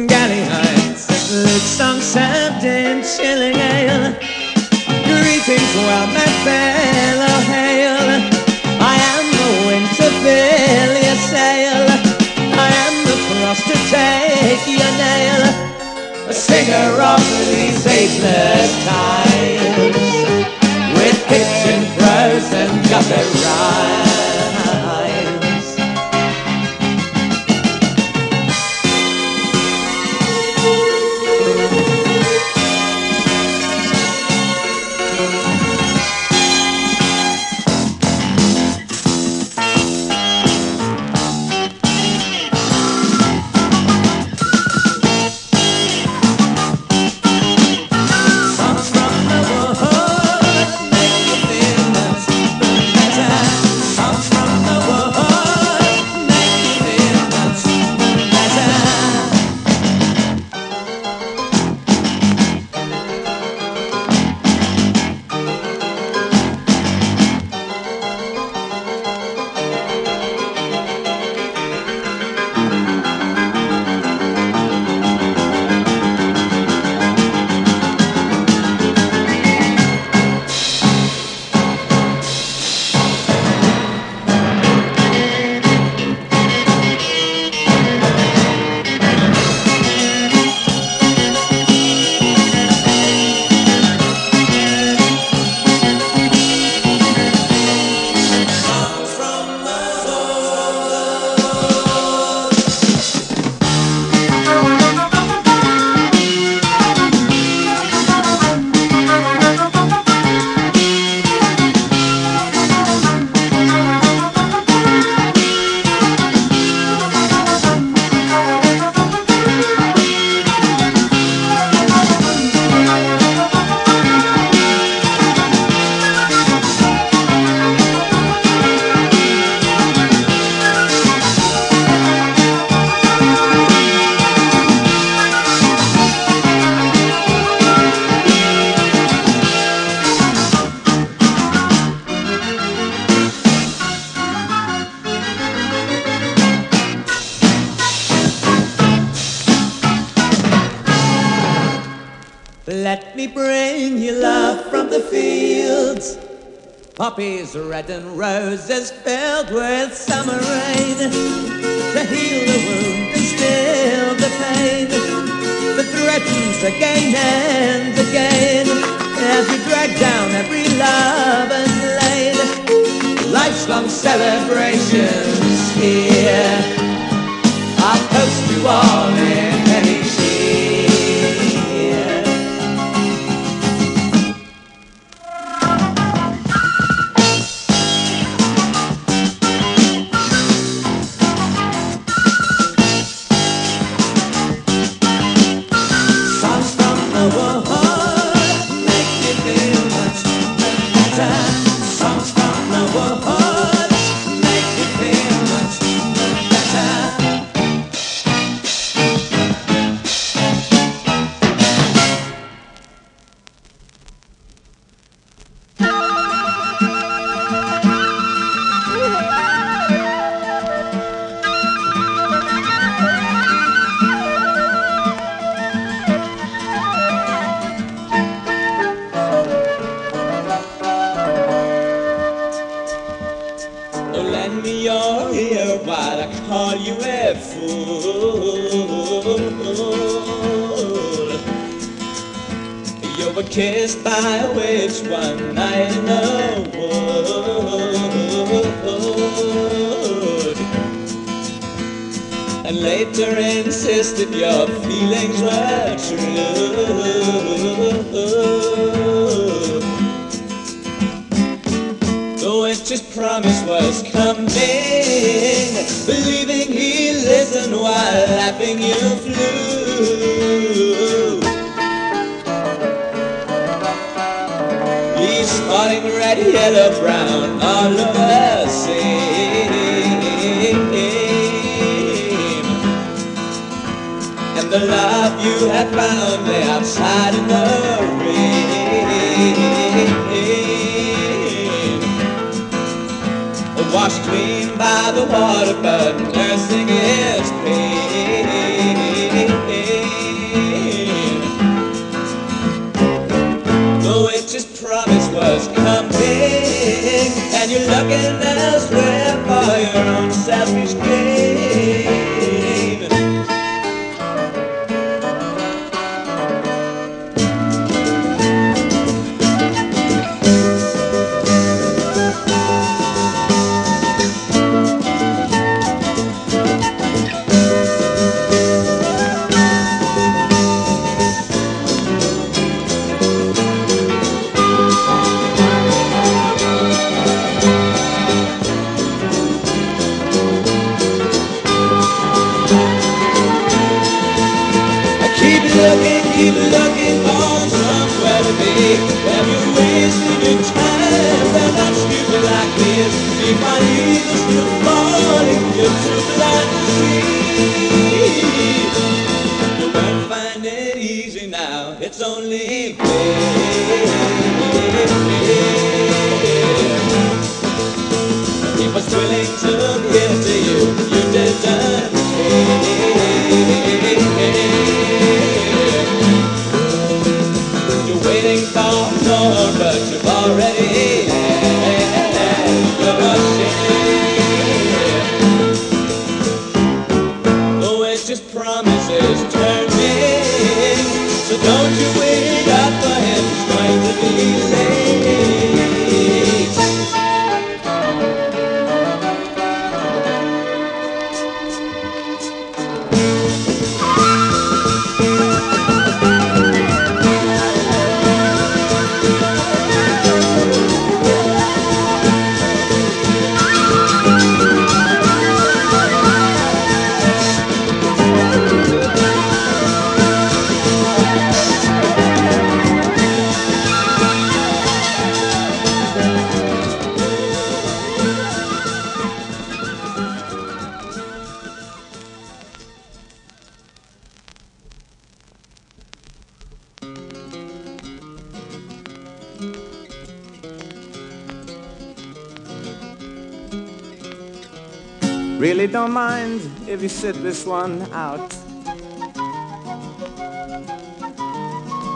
Speaker 9: Galley Heights, song served in chilling ale. Greetings, well, my fellow hail. I am the winter your sail take your nail. A singer of these ageless times, with pitch and prose and gutter rhyme. Sit this one out.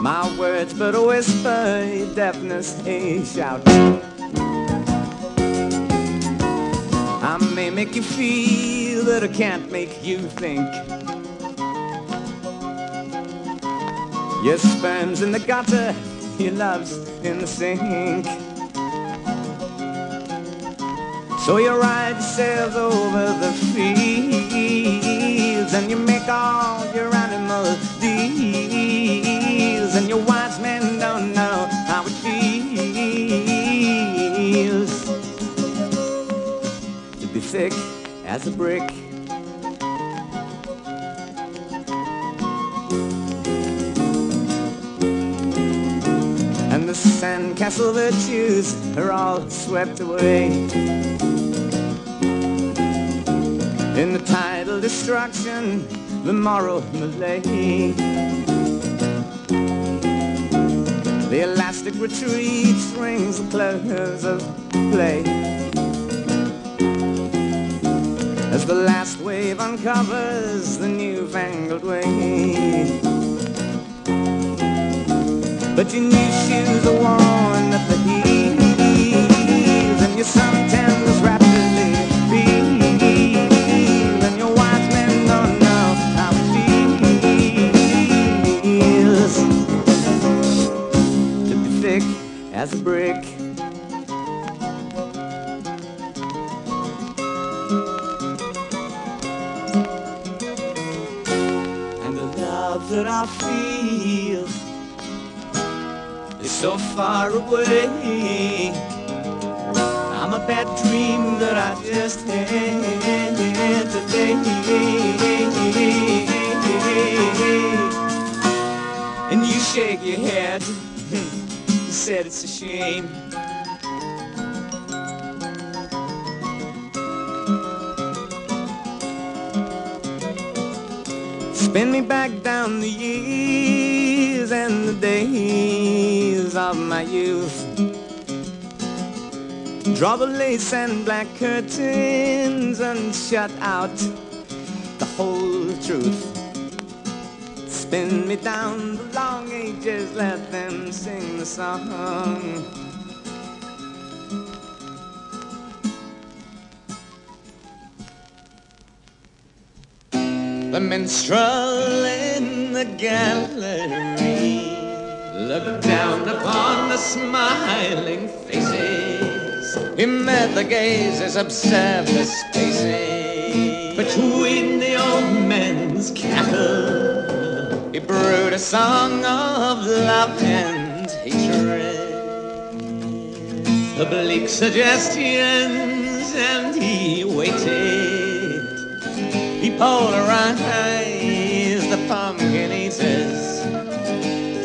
Speaker 9: My words but a whisper, your deafness a shout. I may make you feel that I can't make you think. Your sperm's in the gutter, your love's in the sink. So you ride yourselves over the fields and you make all your animal deals and your wise men don't know how it feels to be thick as a brick. And the sandcastle virtues are all swept away. In the tidal destruction, the moral malaise. The elastic retreat rings the close of play. As the last wave uncovers the newfangled way. But your new shoes are worn as a brick. And the love that I feel is so far away. I'm a bad dream that I just had today. And you shake your head said it's a shame. Spin me back down the years and the days of my youth. Draw the lace and black curtains and shut out the whole truth. Spin me down the long ages, let them sing the song. The minstrel in the gallery looked down upon the smiling faces. He met the gazes, observed the spaces between the old men's cattle. Brewed a song of love and hatred, oblique suggestions, and he waited. He polarized the pumpkin eaters,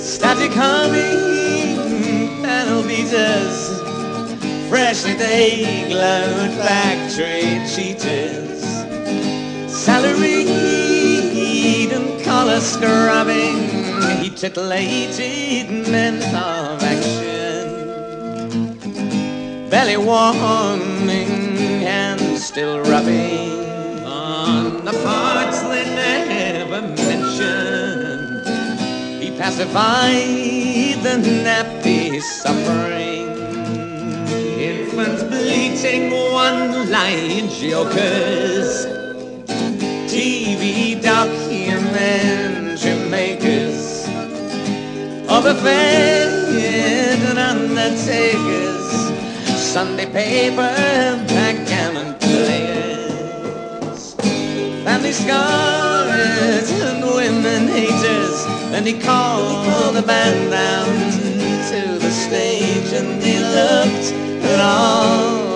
Speaker 9: static humming panel beaters, freshly they glowed factory cheaters, salaried scrubbing. He titillated men of action, belly warming and still rubbing on the parts they never mentioned. He pacified the nappy suffering. Infants bleating one-line jokers. TV documentary Overfed and undertakers. Sunday paper backgammon players family scars and women haters. and he
Speaker 11: called the band down to the stage and he looked at all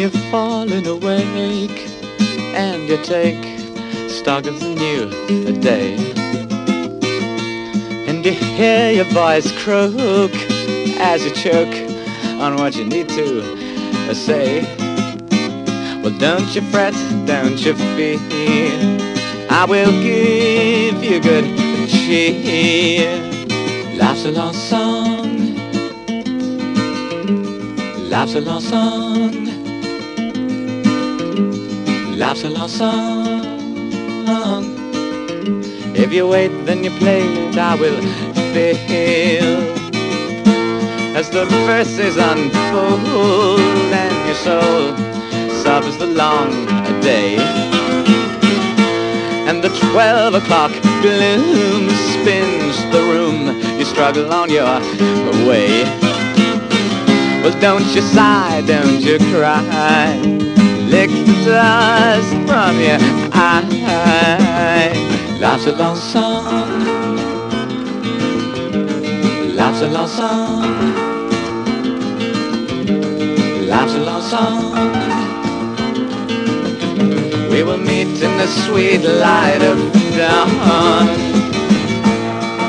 Speaker 9: When you're falling awake and you take stock of the new day, and you hear your voice croak as you choke on what you need to say. Well, don't you fret, don't you fear. I will give you good cheer. Life's a long song. Life's a long song. Life's a long song. If you wait, then you play it, I will fail. As the verses unfold and your soul suffers the long day. And the twelve o'clock gloom spins the room. You struggle on your way. Well, don't you sigh, don't you cry. Dust from your eye. Life's a long song. Life's a long song. Life's a long song. We will meet in the sweet light of dawn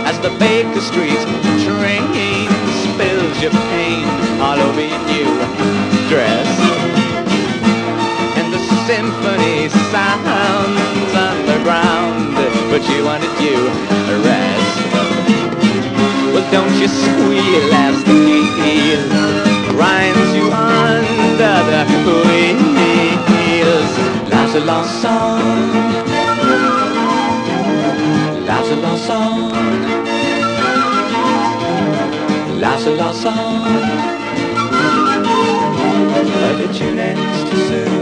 Speaker 9: as the Baker Street train spills your pain all over your new dress. Symphony sounds underground, but you wanted a rest. Well, don't you squeal as the heel grinds you under the wheels. Life's a long song. Life's a long song. Life's a long song. But the tune ends too soon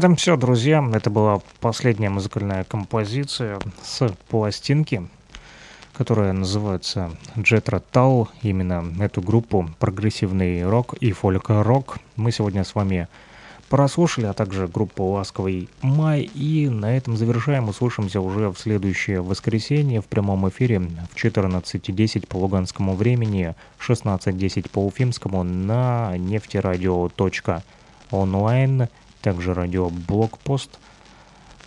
Speaker 2: этом все, друзья. Это была последняя музыкальная композиция с пластинки, которая называется Jetro Tal. Именно эту группу прогрессивный рок и фольк-рок мы сегодня с вами прослушали, а также группу «Ласковый май». И на этом завершаем. Услышимся уже в следующее воскресенье в прямом эфире в 14.10 по луганскому времени, 16.10 по уфимскому на нефтерадио.онлайн также радио Блокпост.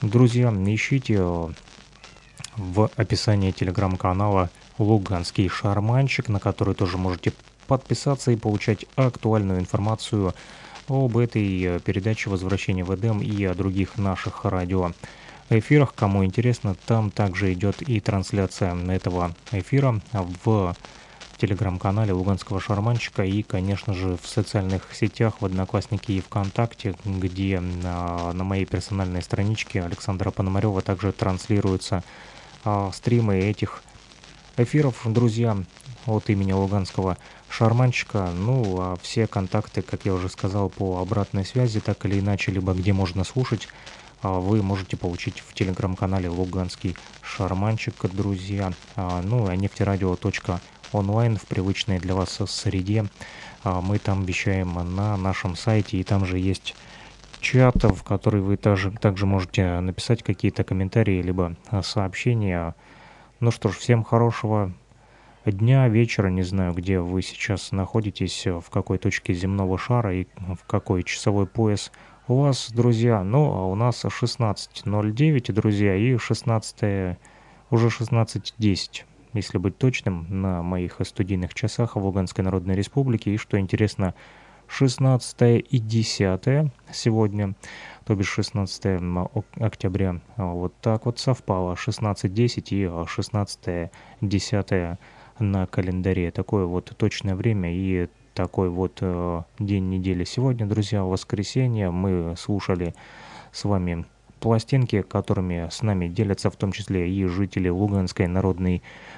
Speaker 2: Друзья, ищите в описании телеграм-канала «Луганский шарманчик», на который тоже можете подписаться и получать актуальную информацию об этой передаче «Возвращение в Эдем» и о других наших радио эфирах. Кому интересно, там также идет и трансляция этого эфира в телеграм-канале Луганского шарманчика и, конечно же, в социальных сетях, в Одноклассники и ВКонтакте, где на, на моей персональной страничке Александра Пономарева также транслируются а, стримы этих эфиров, друзья, от имени Луганского шарманчика. Ну, а все контакты, как я уже сказал, по обратной связи, так или иначе, либо где можно слушать, а, вы можете получить в телеграм-канале Луганский шарманчик, друзья. А, ну, а нефтерадио.ру онлайн в привычной для вас среде. А, мы там вещаем на нашем сайте, и там же есть чат, в который вы также, также можете написать какие-то комментарии, либо а, сообщения. Ну что ж, всем хорошего дня, вечера, не знаю, где вы сейчас находитесь, в какой точке земного шара и в какой часовой пояс у вас, друзья. Ну, а у нас 16.09, друзья, и 16 уже 16.10 если быть точным, на моих студийных часах в Луганской Народной Республике. И что интересно, 16 и 10 сегодня, то бишь 16 октября, вот так вот совпало, 16.10 и 16.10 на календаре. Такое вот точное время и такой вот э, день недели. Сегодня, друзья, воскресенье, мы слушали с вами пластинки, которыми с нами делятся в том числе и жители Луганской Народной республики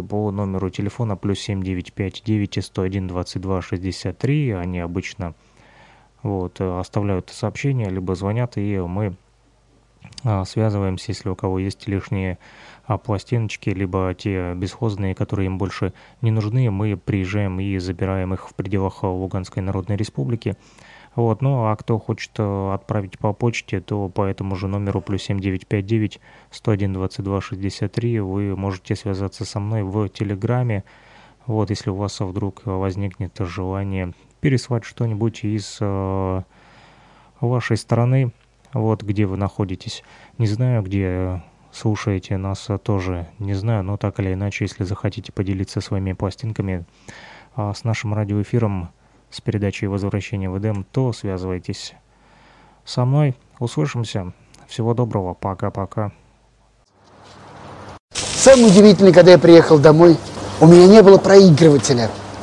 Speaker 2: по номеру телефона плюс 7959 101 22 63. Они обычно вот, оставляют сообщения, либо звонят, и мы а, связываемся, если у кого есть лишние а, пластиночки, либо те бесхозные, которые им больше не нужны, мы приезжаем и забираем их в пределах Луганской Народной Республики. Вот, ну а кто хочет э, отправить по почте, то по этому же номеру плюс 7959 101 22 63 вы можете связаться со мной в Телеграме. Вот, если у вас вдруг возникнет желание переслать что-нибудь из э, вашей страны, вот где вы находитесь. Не знаю, где слушаете нас тоже, не знаю, но так или иначе, если захотите поделиться своими пластинками э, с нашим радиоэфиром, с передачей «Возвращение в Эдем», то связывайтесь со мной. Услышимся. Всего доброго. Пока-пока.
Speaker 1: Самое удивительное, когда я приехал домой, у меня не было проигрывателя –